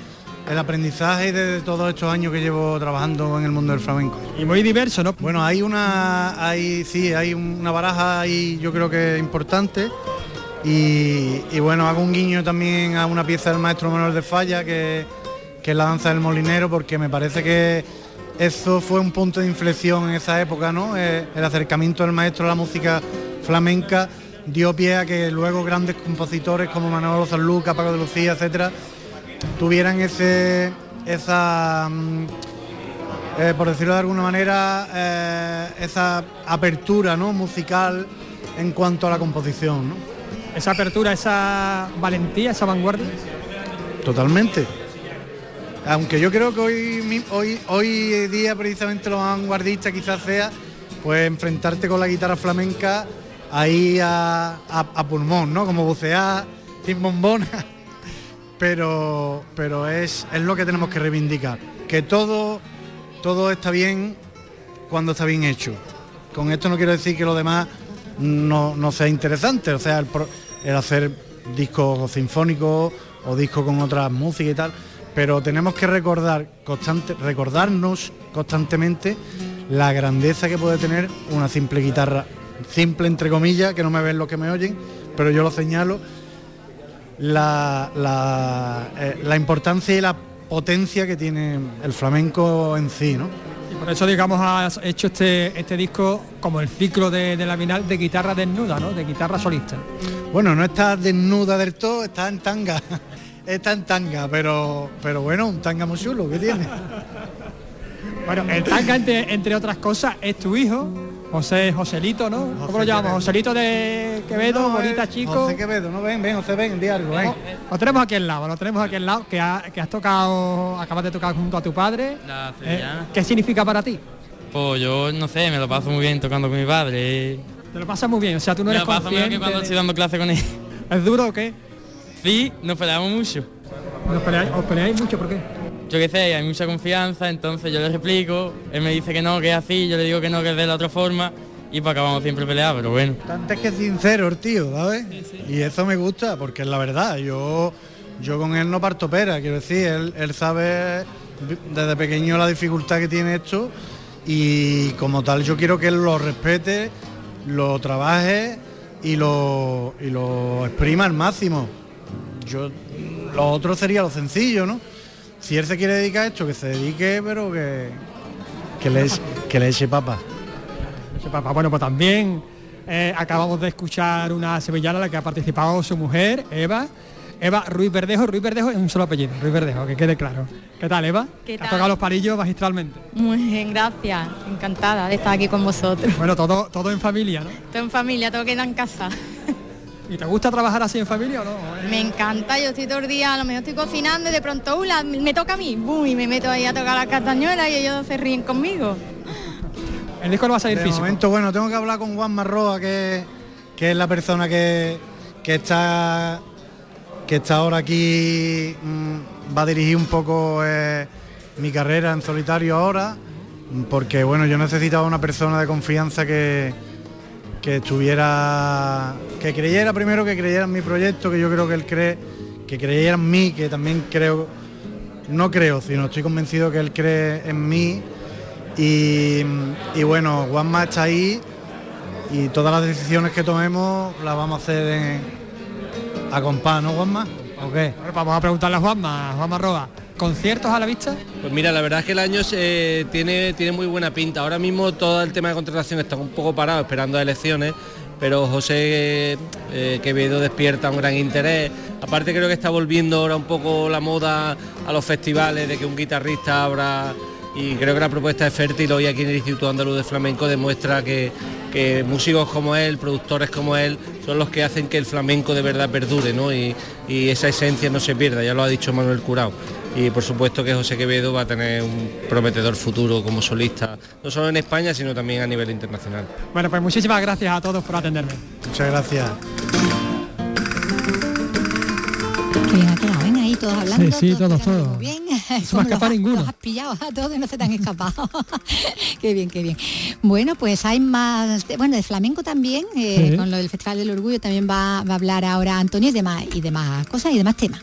el aprendizaje desde todos estos años que llevo trabajando en el mundo del flamenco.
Y muy diverso, ¿no?
Bueno, hay una, hay, sí, hay una baraja ahí yo creo que importante y, bueno, hago un guiño también a una pieza del maestro Manuel de Falla que, que es la danza del molinero porque me parece que eso fue un punto de inflexión en esa época, ¿no? Eh, el acercamiento del maestro a la música flamenca dio pie a que luego grandes compositores como Manolo Sanluca, Paco de Lucía, etcétera, tuvieran ese esa mm, eh, por decirlo de alguna manera eh, esa apertura ¿no? musical en cuanto a la composición ¿no?
esa apertura esa valentía esa vanguardia
totalmente aunque yo creo que hoy, hoy, hoy día precisamente lo vanguardista quizás sea pues enfrentarte con la guitarra flamenca ahí a, pulmón, ¿no? Como bucear sin bombona. Pero, pero es, es lo que tenemos que reivindicar. Que todo, todo está bien cuando está bien hecho. Con esto no quiero decir que lo demás no, sea interesante. O sea, el, el hacer discos sinfónicos o discos con otras músicas y tal pero tenemos que recordar constante, recordarnos constantemente la grandeza que puede tener una simple guitarra, simple entre comillas, que no me ven los que me oyen, pero yo lo señalo, la, la, eh, importancia y la potencia que tiene el flamenco en sí, ¿no?
Y por eso, digamos, has hecho este, este disco como el ciclo de, de la final de guitarra desnuda, ¿no? De guitarra solista.
Bueno, no está desnuda del todo, está en tanga está en tanga, pero, pero bueno, un tanga muy chulo que tiene.
bueno, el tanga, entre, otras cosas, es tu hijo, José Joselito, ¿no? ¿Cómo lo llamamos? Joselito de Quevedo, bonita chico.
José Quevedo, no ven, ven, José, ven, di algo, ven.
Lo tenemos aquí al lado, lo tenemos aquí al lado, que, has tocado, acabas de tocar junto a tu padre. Eh, ¿Qué significa para ti?
Pues yo no sé, me lo paso muy bien tocando con mi padre.
Te lo pasas muy bien, o sea, tú no eres
Me lo paso muy que cuando estoy dando clase con él.
¿Es duro o qué?
Sí, nos peleamos mucho.
¿Os peleáis, mucho? ¿Por qué?
Yo qué sé, hay mucha confianza, entonces yo le explico, él me dice que no, que es así, yo le digo que no, que es de la otra forma, y pues acabamos siempre peleados, pero bueno.
Antes que sincero el tío, ¿sabes? Y eso me gusta, porque es la verdad, yo, yo con él no parto pera, quiero decir, él, él sabe desde pequeño la dificultad que tiene esto, y como tal yo quiero que él lo respete, lo trabaje y lo, y lo exprima al máximo yo lo otro sería lo sencillo, ¿no? Si él se quiere dedicar a esto, que se dedique, pero que, que, le, que le eche papa.
papa. Bueno, pues también eh, acabamos de escuchar una sevillana en la que ha participado su mujer, Eva. Eva Ruiz Verdejo, Ruiz Verdejo es un solo apellido, Ruiz Verdejo, que quede claro. ¿Qué tal, Eva?
¿Qué
Has tocado los palillos magistralmente.
Muy bien, gracias. Encantada de estar aquí con vosotros.
Bueno, todo, todo en familia, ¿no?
Todo en familia, todo queda en casa.
¿Y te gusta trabajar así en familia o no?
Me encanta, yo estoy todo el día, a lo mejor estoy cocinando y de pronto uh, me toca a mí, ¡bum! y me meto ahí a tocar la castañuela y ellos se ríen conmigo.
El disco no va a salir
de
físico.
momento, bueno, tengo que hablar con Juan Marroa, que, que es la persona que, que está que está ahora aquí mm, va a dirigir un poco eh, mi carrera en solitario ahora, porque bueno, yo necesitaba una persona de confianza que, que estuviera, que creyera primero que creyera en mi proyecto, que yo creo que él cree, que creyera en mí, que también creo, no creo, sino estoy convencido que él cree en mí. Y, y bueno, Juanma está ahí y todas las decisiones que tomemos las vamos a hacer en, a compás, ¿no, Juanma? ¿O qué?
vamos a preguntarle a Juanma, Juanma Roa. ¿Conciertos a la vista?
Pues mira, la verdad es que el año se, tiene, tiene muy buena pinta. Ahora mismo todo el tema de contratación está un poco parado esperando elecciones, pero José eh, Quevedo despierta un gran interés. Aparte creo que está volviendo ahora un poco la moda a los festivales de que un guitarrista abra y creo que la propuesta es fértil hoy aquí en el Instituto Andaluz de Flamenco demuestra que, músicos como él, productores como él, son los que hacen que el flamenco de verdad perdure ¿no? y, y esa esencia no se pierda, ya lo ha dicho Manuel Curao. Y por supuesto que José Quevedo va a tener un prometedor futuro como solista, no solo en España, sino también a nivel internacional.
Bueno, pues muchísimas gracias a todos por atenderme.
Muchas gracias.
Qué bien ha quedado, ven ahí todos hablando.
Sí, sí, todos, todos.
Muy bien.
No escapar ninguno.
Los has pillado a todos y no se te han escapado. qué bien, qué bien. Bueno, pues hay más, bueno, de flamenco también, eh,
Sí.
con lo del Festival del Orgullo también va, va a hablar ahora Antonio y demás, y demás cosas y demás temas.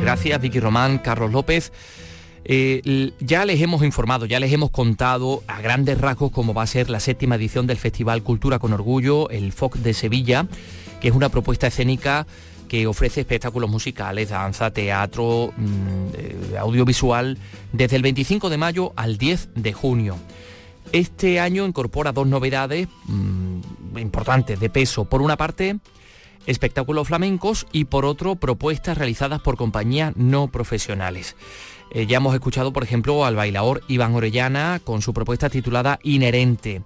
Gracias, Vicky Román, Carlos López. Eh, ya les hemos informado, ya les hemos contado a grandes rasgos cómo va a ser la séptima edición del Festival Cultura con Orgullo, el FOC de Sevilla, que es una propuesta escénica que ofrece espectáculos musicales, danza, teatro, mm, eh, audiovisual, desde el 25 de mayo al 10 de junio. Este año incorpora dos novedades mm, importantes, de peso. Por una parte, espectáculos flamencos y por otro, propuestas realizadas por compañías no profesionales. Eh, ya hemos escuchado, por ejemplo, al bailador Iván Orellana con su propuesta titulada Inherente.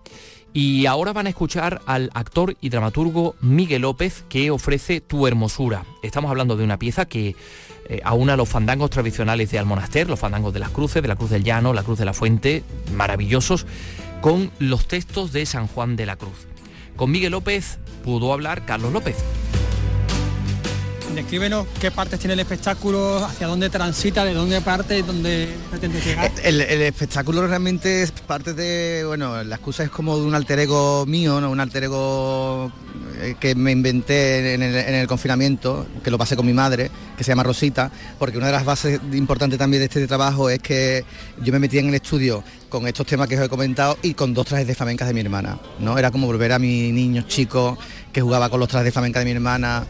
Y ahora van a escuchar al actor y dramaturgo Miguel López que ofrece Tu Hermosura. Estamos hablando de una pieza que eh, aúna los fandangos tradicionales de Almonaster, los fandangos de las cruces, de la Cruz del Llano, la Cruz de la Fuente, maravillosos, con los textos de San Juan de la Cruz. Con Miguel López pudo hablar Carlos López.
Descríbenos qué partes tiene el espectáculo, hacia dónde transita, de dónde parte, dónde pretende llegar.
El, el espectáculo realmente es parte de, bueno, la excusa es como de un alter ego mío, ¿no? un alter ego eh, que me inventé en el, en el confinamiento, que lo pasé con mi madre, que se llama Rosita, porque una de las bases importantes también de este trabajo es que yo me metí en el estudio con estos temas que os he comentado y con dos trajes de flamencas de mi hermana, ¿no? Era como volver a mi niño chico que jugaba con los trajes de flamenca de mi hermana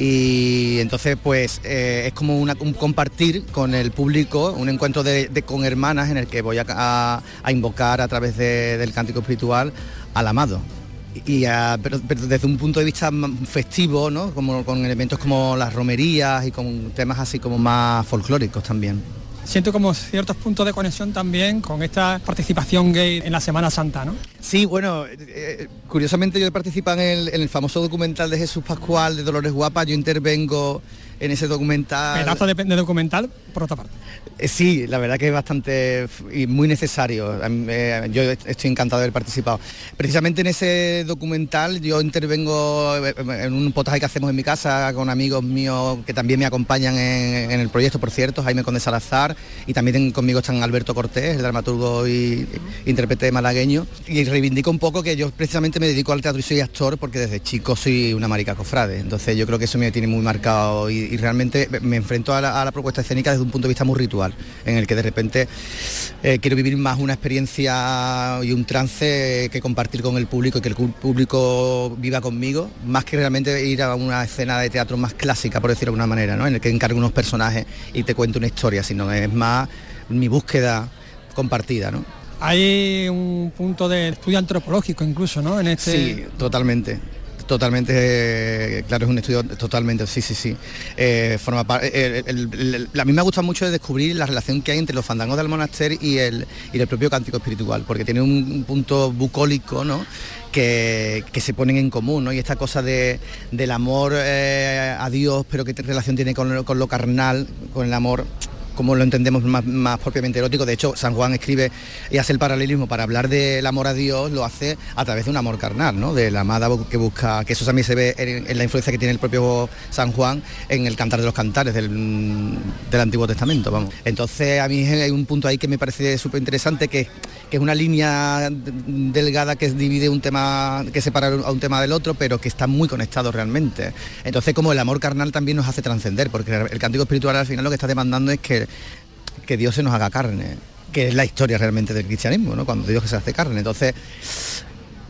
y entonces pues eh, es como un compartir con el público, un encuentro de, con hermanas en el que voy a, invocar a través de- del cántico espiritual al amado. Y pero, desde un punto de vista festivo, ¿no? Como, con elementos como las romerías y con temas así como más folclóricos también.
Siento como ciertos puntos de conexión también con esta participación gay en la Semana Santa, ¿no?
Sí, bueno, eh, eh, curiosamente yo he participado en el, en el famoso documental de Jesús Pascual de Dolores Guapa, yo intervengo en ese documental.
Pedazo de, de documental, por otra parte.
Eh, Sí, la verdad que es bastante y muy necesario. Eh, Yo estoy encantado de haber participado. Precisamente en ese documental yo intervengo eh, en un potaje que hacemos en mi casa con amigos míos que también me acompañan en, en el proyecto, por cierto, Jaime Conde Salazar, y también conmigo están Alberto Cortés, el dramaturgo y intérprete malagueño. Y reivindico un poco que yo precisamente me dedico al teatro y soy actor porque desde chico soy una marica cofrade. Entonces yo creo que eso me tiene muy marcado y, y realmente me enfrento a la, a la propuesta escénica desde un punto de vista muy ritual, en el que de repente eh, quiero vivir más una experiencia y un trance que compartir con el público y que el público viva conmigo, más que realmente ir a una escena de teatro más clásica, por decirlo de alguna manera, ¿no? en el que encargo unos personajes y te cuento una historia, sino es más mi búsqueda compartida. ¿no?
Hay un punto de estudio antropológico incluso, ¿no? En este
Sí, totalmente. Totalmente, claro, es un estudio totalmente, sí, sí, sí. Eh, eh, a mí me gusta mucho descubrir la relación que hay entre los fandangos del monasterio y el, y el propio cántico espiritual, porque tiene un punto bucólico, ¿no? Que, se ponen en común, ¿no? Y esta cosa de, del amor eh, a Dios, pero qué relación tiene con, con, lo carnal, con el amor como lo entendemos más, propiamente erótico. De hecho, San Juan escribe y hace el paralelismo para hablar del amor a Dios, lo hace a través de un amor carnal, ¿no? De la amada que busca, que eso también se ve en, la influencia que tiene el propio San Juan en el cantar de los cantares del, Antiguo Testamento, vamos. Entonces a mí hay un punto ahí que me parece súper interesante, que, que, es una línea delgada que divide un tema, que separa a un tema del otro, pero que está muy conectado realmente. Entonces como el amor carnal también nos hace trascender, porque el cántico espiritual al final lo que está demandando es que que Dios se nos haga carne, que es la historia realmente del cristianismo, ¿no? cuando Dios se hace carne. Entonces,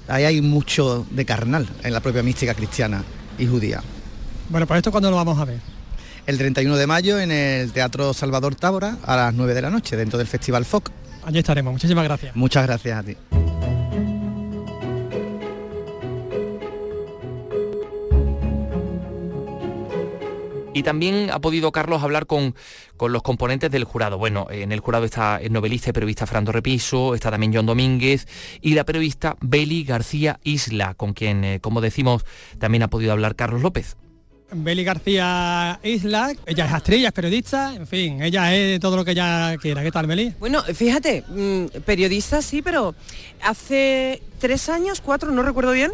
ahí hay mucho de carnal en la propia mística cristiana y judía.
Bueno, pues esto cuándo lo vamos a ver.
El 31 de mayo en el Teatro Salvador Tábora a las 9 de la noche, dentro del Festival FOC.
Allí estaremos, muchísimas gracias.
Muchas gracias a ti.
Y también ha podido Carlos hablar con, con, los componentes del jurado. Bueno, en el jurado está el novelista y periodista Fernando Repiso, está también John Domínguez y la periodista Beli García Isla, con quien, eh, como decimos, también ha podido hablar Carlos López.
Beli García Isla, ella es actriz, es periodista, en fin, ella es todo lo que ella quiera. ¿Qué tal, Beli?
Bueno, fíjate, mm, periodista sí, pero hace tres años, cuatro, no recuerdo bien,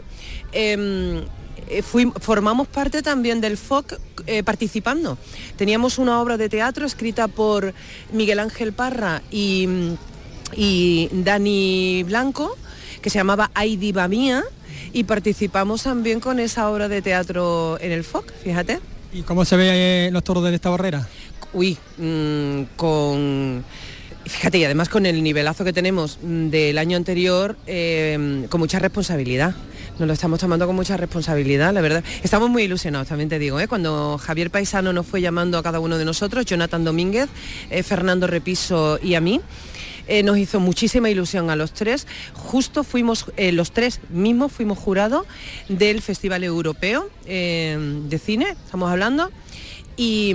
em, eh, formamos parte también del FOC eh, participando. Teníamos una obra de teatro escrita por Miguel Ángel Parra y, y Dani Blanco, que se llamaba Ay Diva Mía, y participamos también con esa obra de teatro en el FOC, fíjate.
¿Y cómo se ve eh, los toros de esta barrera?
Uy, mm, con fíjate, y además con el nivelazo que tenemos mm, del año anterior, con mucha responsabilidad nos lo estamos tomando con mucha responsabilidad, la verdad. Estamos muy ilusionados, también te digo, ¿eh? cuando Javier Paisano nos fue llamando a cada uno de nosotros, Jonathan Domínguez, eh, Fernando Repiso y a mí, eh, nos hizo muchísima ilusión a los tres. Justo fuimos, los tres mismos fuimos jurados del Festival Europeo de Cine, estamos hablando, y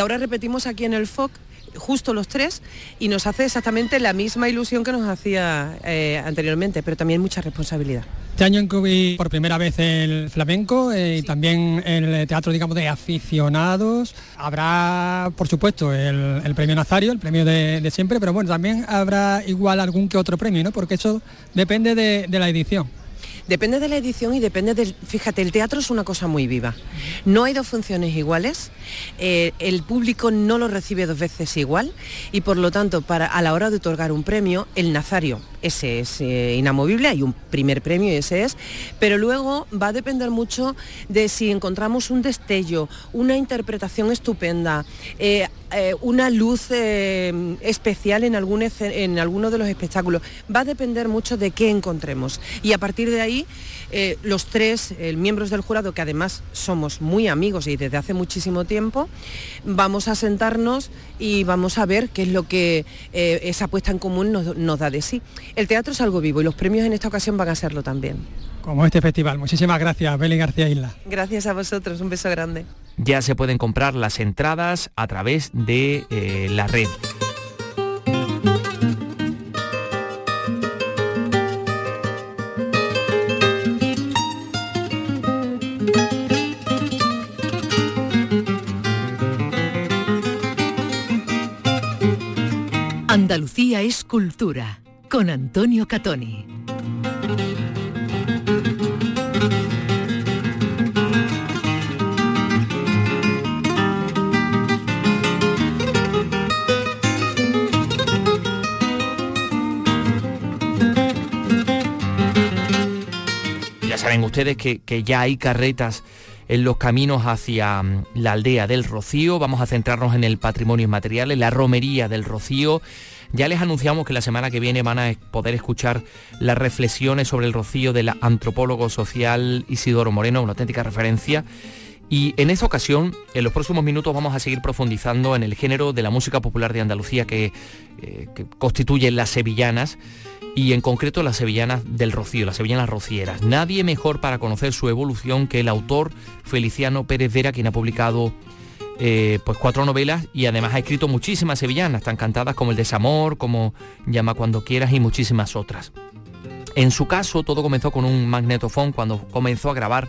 ahora repetimos aquí en el FOC justo los tres y nos hace exactamente la misma ilusión que nos hacía eh, anteriormente, pero también mucha responsabilidad.
Este año incluí por primera vez el flamenco eh, y también el teatro, digamos, de aficionados. Habrá, por supuesto, el, premio Nazario, el premio de, siempre, pero bueno, también habrá igual algún que otro premio, ¿no? Porque eso depende de la edición.
Depende de la edición y depende del... Fíjate, el teatro es una cosa muy viva. No hay dos funciones iguales, eh, el público no lo recibe dos veces igual y por lo tanto para, a la hora de otorgar un premio, el Nazario, ese es eh, inamovible, hay un primer premio y ese es, pero luego va a depender mucho de si encontramos un destello, una interpretación estupenda, eh, una luz especial en, algún, en alguno de los espectáculos. Va a depender mucho de qué encontremos. Y a partir de ahí eh, los tres eh, miembros del jurado, que además somos muy amigos y desde hace muchísimo tiempo, vamos a sentarnos y vamos a ver qué es lo que eh, esa puesta en común nos, da de sí. El teatro es algo vivo y los premios en esta ocasión van a serlo también.
Como este festival. Muchísimas gracias, Beli García Isla.
Gracias a vosotros, un beso grande.
Ya se pueden comprar las entradas a través de la red.
Andalucía es cultura con Antonio Catoni.
Ya saben ustedes que, que ya hay carretas en los caminos hacia mm, la aldea del Rocío. Vamos a centrarnos en el patrimonio inmaterial, en la romería del Rocío. Ya les anunciamos que la semana que viene van a poder escuchar las reflexiones sobre el rocío del antropólogo social Isidoro Moreno, una auténtica referencia. Y en esta ocasión, en los próximos minutos vamos a seguir profundizando en el género de la música popular de Andalucía que, eh, que constituye las sevillanas y en concreto las sevillanas del Rocío, las sevillanas rocieras. Nadie mejor para conocer su evolución que el autor Feliciano Pérez Vera, quien ha publicado eh, pues cuatro novelas y además ha escrito muchísimas sevillanas, tan cantadas como El desamor, como Llama cuando quieras y muchísimas otras. En su caso, todo comenzó con un magnetofón cuando comenzó a grabar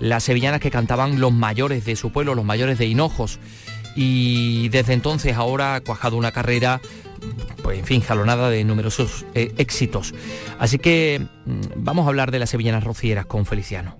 las sevillanas que cantaban los mayores de su pueblo, los mayores de Hinojos. Y desde entonces ahora ha cuajado una carrera, pues en fin, jalonada de numerosos eh, éxitos. Así que mm, vamos a hablar de las sevillanas rocieras con Feliciano.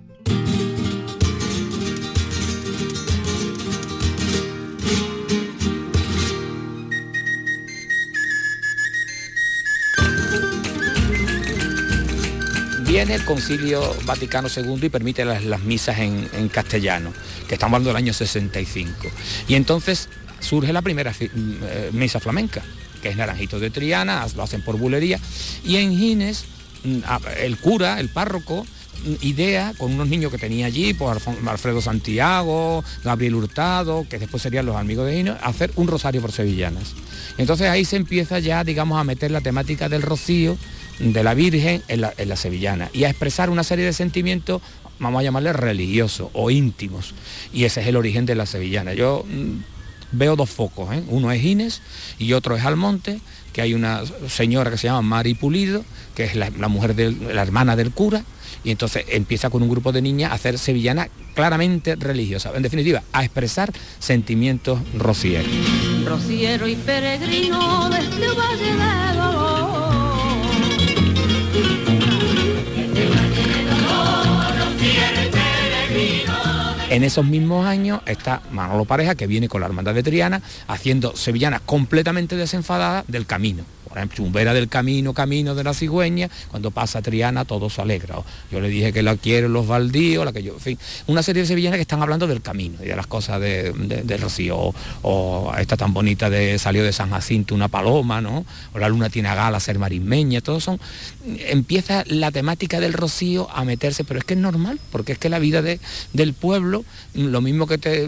Viene el Concilio Vaticano II y permite las, misas en, castellano, que estamos hablando del año 65. Y entonces surge la primera eh, misa flamenca, que es Naranjito de Triana, lo hacen por bulería, y en Gines mm, el cura, el párroco, mm, idea con unos niños que tenía allí, pues Alfredo Santiago, Gabriel Hurtado, que después serían los amigos de Gines, hacer un rosario por sevillanas. Entonces ahí se empieza ya, digamos, a meter la temática del rocío de la Virgen en la, sevillana y a expresar una serie de sentimientos, vamos a llamarle religiosos o íntimos. Y ese es el origen de la sevillana. Yo mm, veo dos focos, ¿eh? uno es Inés y otro es Almonte, que hay una señora que se llama Mari Pulido, que es la, mujer de la hermana del cura, y entonces empieza con un grupo de niñas a hacer sevillana claramente religiosa, en definitiva, a expresar sentimientos rocieros. Rociero y peregrino En esos mismos años está Manolo Pareja, que viene con la Hermandad de Triana, haciendo sevillanas completamente desenfadadas del camino por Chumbera del Camino, Camino de la Cigüeña, cuando pasa Triana todo se alegra. Yo le dije que la quiero los baldíos, la que yo, en fin, una serie de sevillanas que están hablando del camino y de las cosas de, Rocío, o, esta tan bonita de salió de San Jacinto una paloma, ¿no? O la luna tiene a gala ser marismeña, todos son. Empieza la temática del Rocío a meterse, pero es que es normal, porque es que la vida del pueblo, lo mismo que te,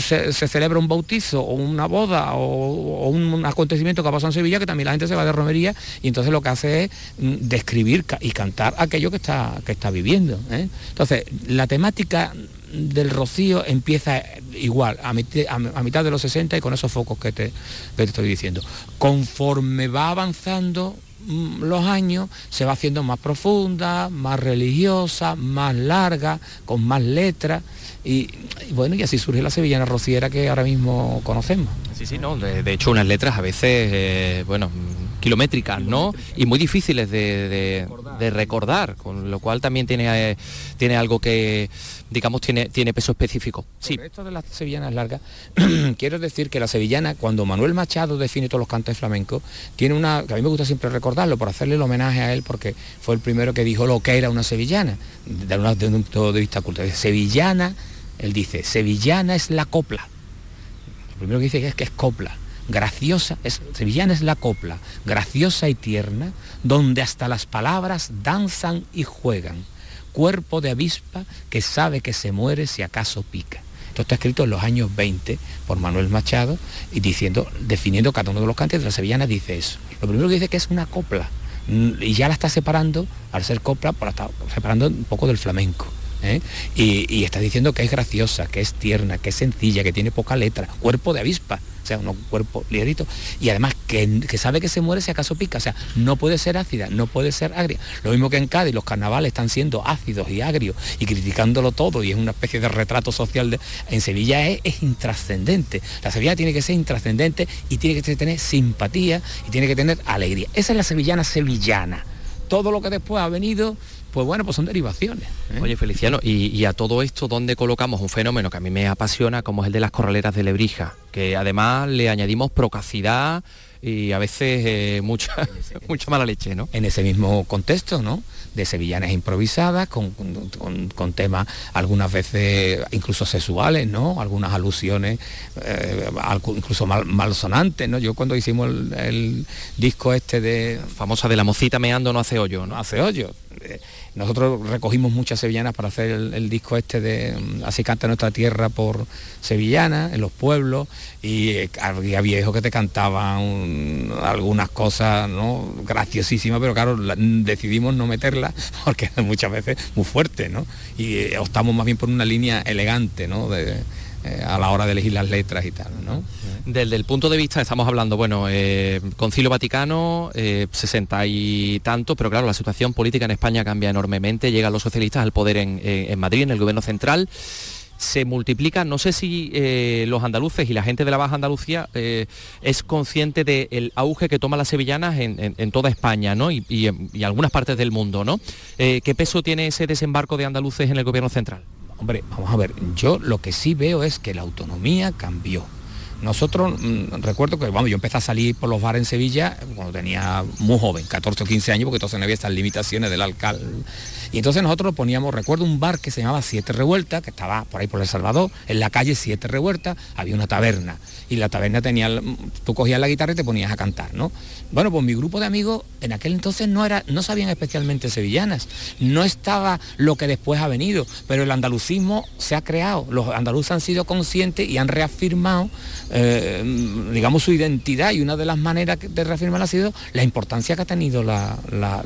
se, celebra un bautizo o una boda o, un, acontecimiento que ha pasado en Sevilla, que también la gente se va de romería y entonces lo que hace es mm, describir y cantar aquello que está, que está viviendo. ¿eh? Entonces, la temática del rocío empieza igual, a, mitad de los 60 y con esos focos que te, que te estoy diciendo. Conforme va avanzando mm, los años se va haciendo más profunda, más religiosa, más larga, con más letras. Y, bueno, y así surge la sevillana rociera que ahora mismo conocemos.
Sí, sí, no, de, hecho unas letras a veces, eh, bueno, kilométricas, ¿no? Y muy difíciles de, recordar, con lo cual también tiene, eh, tiene algo que, digamos, tiene, tiene peso específico.
Sí. Esto de las sevillanas largas, quiero decir que la sevillana, cuando Manuel Machado define todos los cantos flamencos, tiene una, que a mí me gusta siempre recordarlo, por hacerle el homenaje a él, porque fue el primero que dijo lo que era una sevillana, de, un punto de vista cultural. Sevillana él dice, sevillana es la copla. Lo primero que dice es que es copla. Graciosa, es, sevillana es la copla, graciosa y tierna, donde hasta las palabras danzan y juegan. Cuerpo de avispa que sabe que se muere si acaso pica. Esto está escrito en los años 20 por Manuel Machado y diciendo, definiendo cada uno de los cantos de la sevillana dice eso. Lo primero que dice que es una copla y ya la está separando, al ser copla, por pues está separando un poco del flamenco. ¿eh? Y, está diciendo que es graciosa, que es tierna, que es sencilla, que tiene poca letra, cuerpo de avispa, o sea, un cuerpo ligerito, y además que, sabe que se muere si acaso pica, o sea, no puede ser ácida, no puede ser agria. Lo mismo que en Cádiz, los carnavales están siendo ácidos y agrios y criticándolo todo, y es una especie de retrato social. De, en Sevilla es, es intrascendente. La Sevilla tiene que ser intrascendente y tiene que tener simpatía y tiene que tener alegría. Esa es la sevillana sevillana. Todo lo que después ha venido pues bueno, pues son derivaciones.
¿eh? Oye, Feliciano, y, a todo esto, ¿dónde colocamos un fenómeno que a mí me apasiona, como es el de las corraleras de Lebrija? Que además le añadimos procacidad, y a veces eh, mucha, mucha mala leche, ¿no?
En ese mismo contexto, ¿no? De sevillanas improvisadas, con, con, temas algunas veces incluso sexuales, ¿no? Algunas alusiones, eh, incluso mal, malsonantes, ¿no? Yo cuando hicimos el, disco este de...
Famosa de la mocita meando no hace hoyo, ¿no?
Hace hoyo. Eh, nosotros recogimos muchas sevillanas para hacer el, disco este de mm, Así canta nuestra tierra por sevillana, en los pueblos, y eh, había viejos que te cantaban algunas cosas ¿no? graciosísimas, pero claro, decidimos no meterlas porque muchas veces muy fuerte, ¿no? Y eh, optamos más bien por una línea elegante, ¿no? De, a la hora de elegir las letras y tal, ¿no?
Desde el punto de vista, estamos hablando, bueno, eh, Concilio Vaticano, eh, 60 y tanto, pero claro, la situación política en España cambia enormemente, llegan los socialistas al poder en, Madrid, en el gobierno central se multiplica. No sé si eh, los andaluces y la gente de la Baja Andalucía eh, es consciente del auge que toma las sevillanas en, toda España ¿no? y, y, algunas partes del mundo. ¿no? ¿Qué peso tiene ese desembarco de andaluces en el gobierno central?
Hombre, vamos a ver, yo lo que sí veo es que la autonomía cambió nosotros, mm, recuerdo que vamos, yo empecé a salir por los bares en Sevilla cuando tenía muy joven, 14 o 15 años, porque entonces no había estas limitaciones del alcalde. Y entonces nosotros poníamos, recuerdo un bar que se llamaba Siete Revueltas, que estaba por ahí por El Salvador, en la calle Siete Revueltas había una taberna. Y la taberna tenía, tú cogías la guitarra y te ponías a cantar, ¿no? Bueno, pues mi grupo de amigos en aquel entonces no, era, no sabían especialmente sevillanas, no estaba lo que después ha venido, pero el andalucismo se ha creado, los andaluces han sido conscientes y han reafirmado, eh, digamos, su identidad y una de las maneras de reafirmar ha sido la importancia que ha tenido la,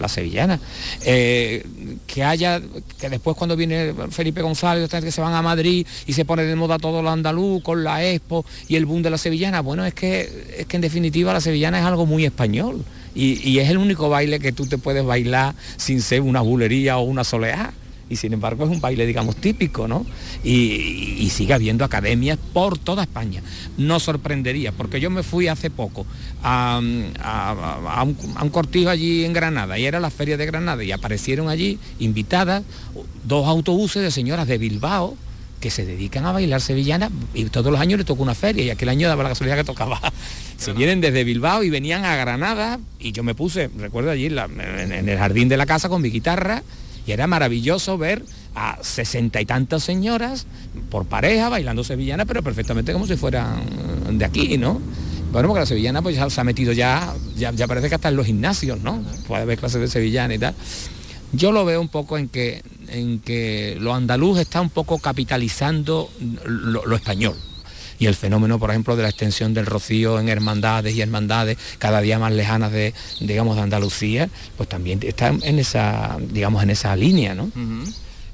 sevillana. Eh, que haya, que después cuando viene Felipe González, que se van a Madrid y se pone de moda todo lo andaluz con la Expo y el boom de la sevillana, bueno, es que, es que en definitiva la sevillana es algo muy español y, es el único baile que tú te puedes bailar sin ser una bulería o una soleá. Y sin embargo es un baile, digamos, típico, ¿no? Y, sigue habiendo academias por toda España. No sorprendería, porque yo me fui hace poco a, un, a, un, cortijo allí en Granada, y era la feria de Granada, y aparecieron allí invitadas dos autobuses de señoras de Bilbao, que se dedican a bailar sevillana y todos los años le toca una feria y aquel año daba la casualidad que tocaba. Se vienen desde Bilbao y venían a Granada y yo me puse, recuerdo allí en, el jardín de la casa con mi guitarra y era maravilloso ver a sesenta y tantas señoras por pareja bailando sevillana, pero perfectamente como si fueran de aquí, ¿no? Bueno, porque la sevillana pues ya se ha metido ya, ya, ya parece que hasta en los gimnasios, ¿no? Puede haber clases de sevillana y tal. Yo lo veo un poco en que, en que lo andaluz está un poco capitalizando lo, español y el fenómeno, por ejemplo, de la extensión del rocío en hermandades y hermandades cada día más lejanas de, digamos, de Andalucía, pues también está en esa, digamos, en esa línea, ¿no?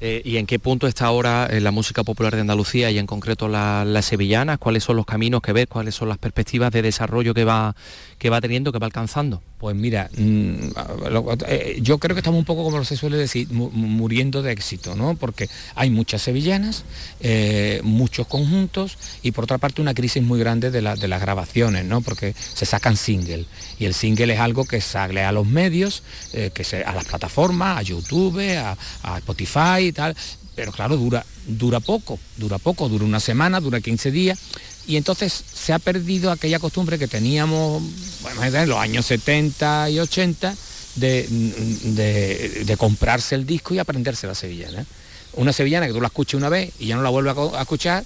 Eh, ¿Y en qué punto está ahora eh, la música popular de Andalucía y en concreto la sevillanas? ¿Cuáles son los caminos que ves? ¿Cuáles son las perspectivas de desarrollo que va, que va teniendo, que va alcanzando?
Pues mira, mm, eh, yo creo que estamos un poco, como se suele decir, muriendo de éxito, ¿no? Porque hay muchas sevillanas, muchos conjuntos y por otra parte una crisis muy grande de, las grabaciones, ¿no? Porque se sacan single y el single es algo que sale a los medios, que se, a las plataformas, a YouTube, a, a Spotify, tal, pero claro, dura, dura poco, dura poco, dura una semana, dura 15 días, y entonces se ha perdido aquella costumbre que teníamos en los años 70 y 80 de, de, comprarse el disco y aprenderse la sevillana. Una sevillana que tú la escuches una vez y ya no la vuelves a, escuchar,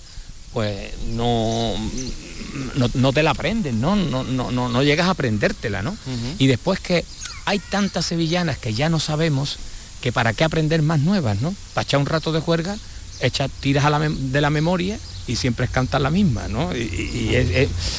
pues no, no, te la aprendes, ¿no? No, no, no, llegas a aprendértela, ¿no? Y después que hay tantas sevillanas que ya no sabemos, que para qué aprender más nuevas, ¿no? Para echar un rato de juerga, echa, tiras de la memoria y siempre es cantar la misma, ¿no? Y,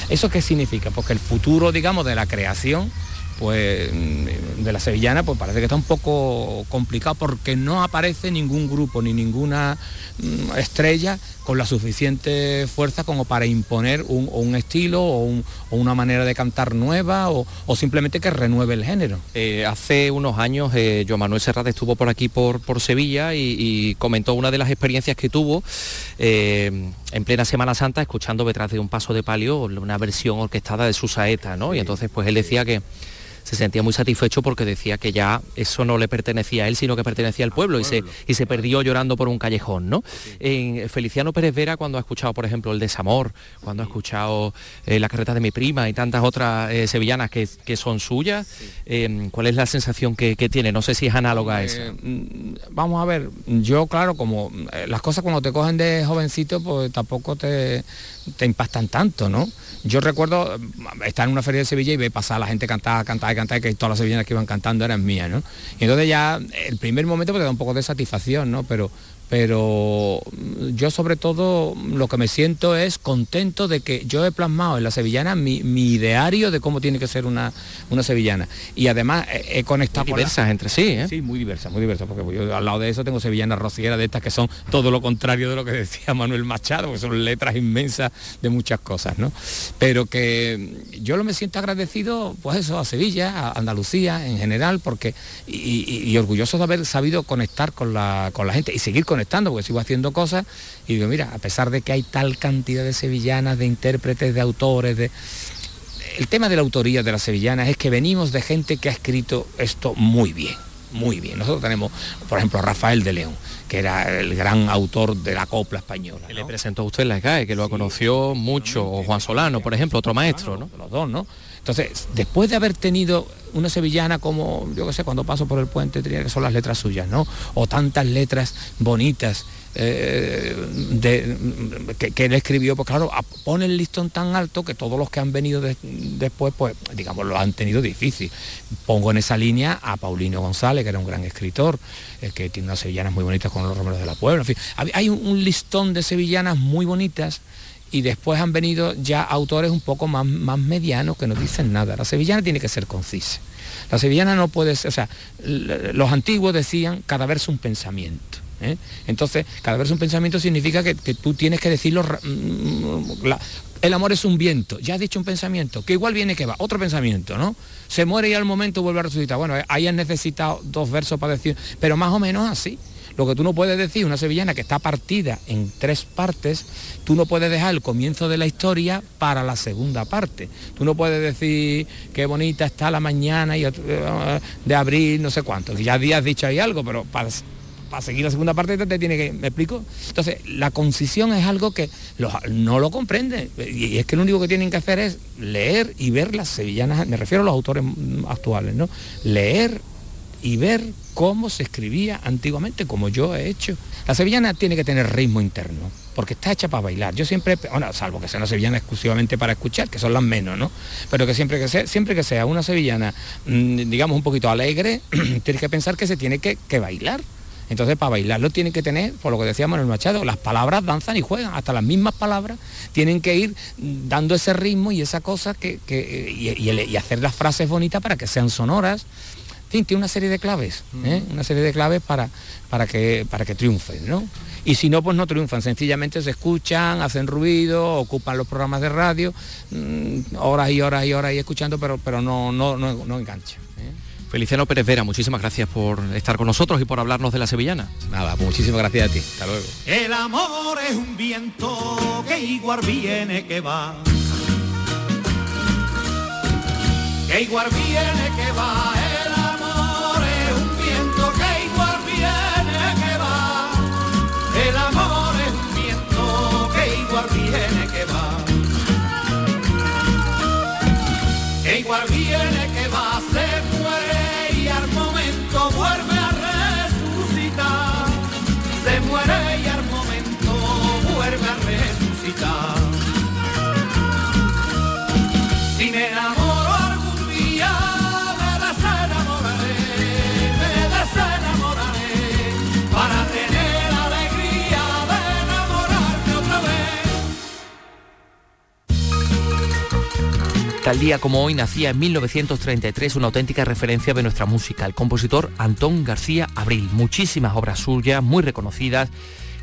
¿Eso qué significa? Porque el futuro, digamos, de la creación pues mm, de la sevillana pues parece que está un poco complicado porque no aparece ningún grupo ni ninguna mm, estrella con la suficiente fuerza como para imponer un, estilo o, una manera de cantar nueva o, simplemente que renueve el género.
Eh, hace unos años eh, Joan Manuel Serrat estuvo por aquí por, por Sevilla y, comentó una de las experiencias que tuvo eh, en plena Semana Santa escuchando detrás de un paso de palio una versión orquestada de su saeta, ¿no? Y entonces pues él decía que se sentía muy satisfecho porque decía que ya eso no le pertenecía a él, sino que pertenecía al pueblo, y, se, y se perdió llorando por un callejón. ¿no? En Feliciano Pérez Vera, cuando ha escuchado, por ejemplo, El Desamor, cuando ha escuchado eh, La carreta de mi prima y tantas otras eh, sevillanas que, son suyas, eh, ¿cuál es la sensación que, tiene? No sé si es análoga a esa.
Mm, vamos a ver, yo claro, como las cosas cuando te cogen de jovencito, pues tampoco te, te impactan tanto, ¿no? Yo recuerdo estar en una feria de Sevilla y ver pasar a la gente cantar, cantar cantar, que todas las sevillanas que iban cantando eran mías, ¿no? Y entonces ya el primer momento pues, te da un poco de satisfacción, ¿no? Pero pero yo sobre todo lo que me siento es contento de que yo he plasmado en la sevillana mi, ideario de cómo tiene que ser una, una sevillana. Y además he, conectado...
diversas entre sí, ¿eh?
Sí, muy diversas, muy diversas, porque yo al lado de eso tengo sevillanas rocieras de estas que son todo lo contrario de lo que decía Manuel Machado, que son letras inmensas de muchas cosas, ¿no? Pero que yo lo me siento agradecido, pues eso, a Sevilla, a Andalucía en general, porque y, orgulloso de haber sabido conectar con la, con la gente y seguir con conectando, porque sigo haciendo cosas y digo, mira, a pesar de que hay tal cantidad de sevillanas, de intérpretes, de autores, de... El tema de la autoría de las sevillanas es que venimos de gente que ha escrito esto muy bien, muy bien. Nosotros tenemos, por ejemplo, a Rafael de León, que era el gran autor de la copla española.
Le presentó a usted en la CAE, que lo conoció mucho, o Juan Solano, por ejemplo, otro maestro, ¿no?
Los dos, ¿no? Entonces, después de haber tenido una sevillana como, yo qué sé, cuando paso por el puente, tenía que son las letras suyas, ¿no? O tantas letras bonitas eh, que, él escribió, pues claro, pone el listón tan alto que todos los que han venido después, pues digamos, lo han tenido difícil. Pongo en esa línea a Paulino González, que era un gran escritor, eh, que tiene unas sevillanas muy bonitas con los romeros de la Puebla. En fin, hay un listón de sevillanas muy bonitas y después han venido ya autores un poco más, más medianos que no dicen nada. La sevillana tiene que ser concisa. La sevillana no puede ser, o sea, los antiguos decían cada verso un pensamiento. ¿eh? Entonces, cada verso un pensamiento significa que, tú tienes que decirlo, mm, el amor es un viento, ya has dicho un pensamiento, que igual viene que va, otro pensamiento, ¿no? Se muere y al momento vuelve a resucitar. Bueno, ahí han necesitado dos versos para decir, pero más o menos así. Lo que tú no puedes decir, una sevillana que está partida en tres partes, tú no puedes dejar el comienzo de la historia para la segunda parte. Tú no puedes decir qué bonita está la mañana y eh, de abril, no sé cuánto. Ya has dicho ahí algo, pero para, seguir la segunda parte te, tiene que, ¿me explico? Entonces, la concisión es algo que no lo comprende. Y es que lo único que tienen que hacer es leer y ver las sevillanas, me refiero a los autores actuales, ¿no? Leer y ver cómo se escribía antiguamente, como yo he hecho. La sevillana tiene que tener ritmo interno, porque está hecha para bailar. Yo siempre, bueno, salvo que sea una sevillana exclusivamente para escuchar, que son las menos, ¿no? Pero que siempre que sea, siempre que sea una sevillana, mm, digamos, un poquito alegre, tienes que pensar que se tiene que, bailar. Entonces, para bailarlo tiene que tener, por lo que decíamos en el Machado, las palabras danzan y juegan, hasta las mismas palabras tienen que ir dando ese ritmo y esa cosa que, y hacer las frases bonitas para que sean sonoras fin, tiene una serie de claves, ¿eh? una serie de claves para, para, que, para que triunfen, ¿no? Y si no, pues no triunfan, sencillamente se escuchan, hacen ruido, ocupan los programas de radio, mm, horas y horas y horas y escuchando, pero, pero no, no, no, no enganchan. ¿eh?
Feliciano Pérez Vera, muchísimas gracias por estar con nosotros y por hablarnos de la sevillana.
Nada, pues muchísimas gracias a ti. Hasta luego.
El amor es un viento que igual viene que va. Que igual viene que va igual viene que va, se muere y al momento vuelve a resucitar. Se muere y al momento vuelve a resucitar.
Tal día como hoy nacía en 1933 una auténtica referencia de nuestra música, el compositor Antón García Abril. Muchísimas obras suyas, muy reconocidas,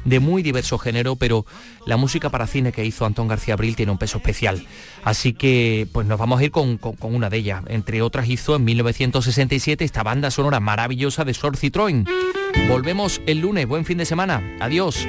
de muy diverso género, pero la música para cine que hizo Antón García Abril tiene un peso especial. Así que pues nos vamos a ir con, una de ellas. Entre otras hizo en 1967 esta banda sonora maravillosa de Sor Citroën. Volvemos el lunes, buen fin de semana. Adiós.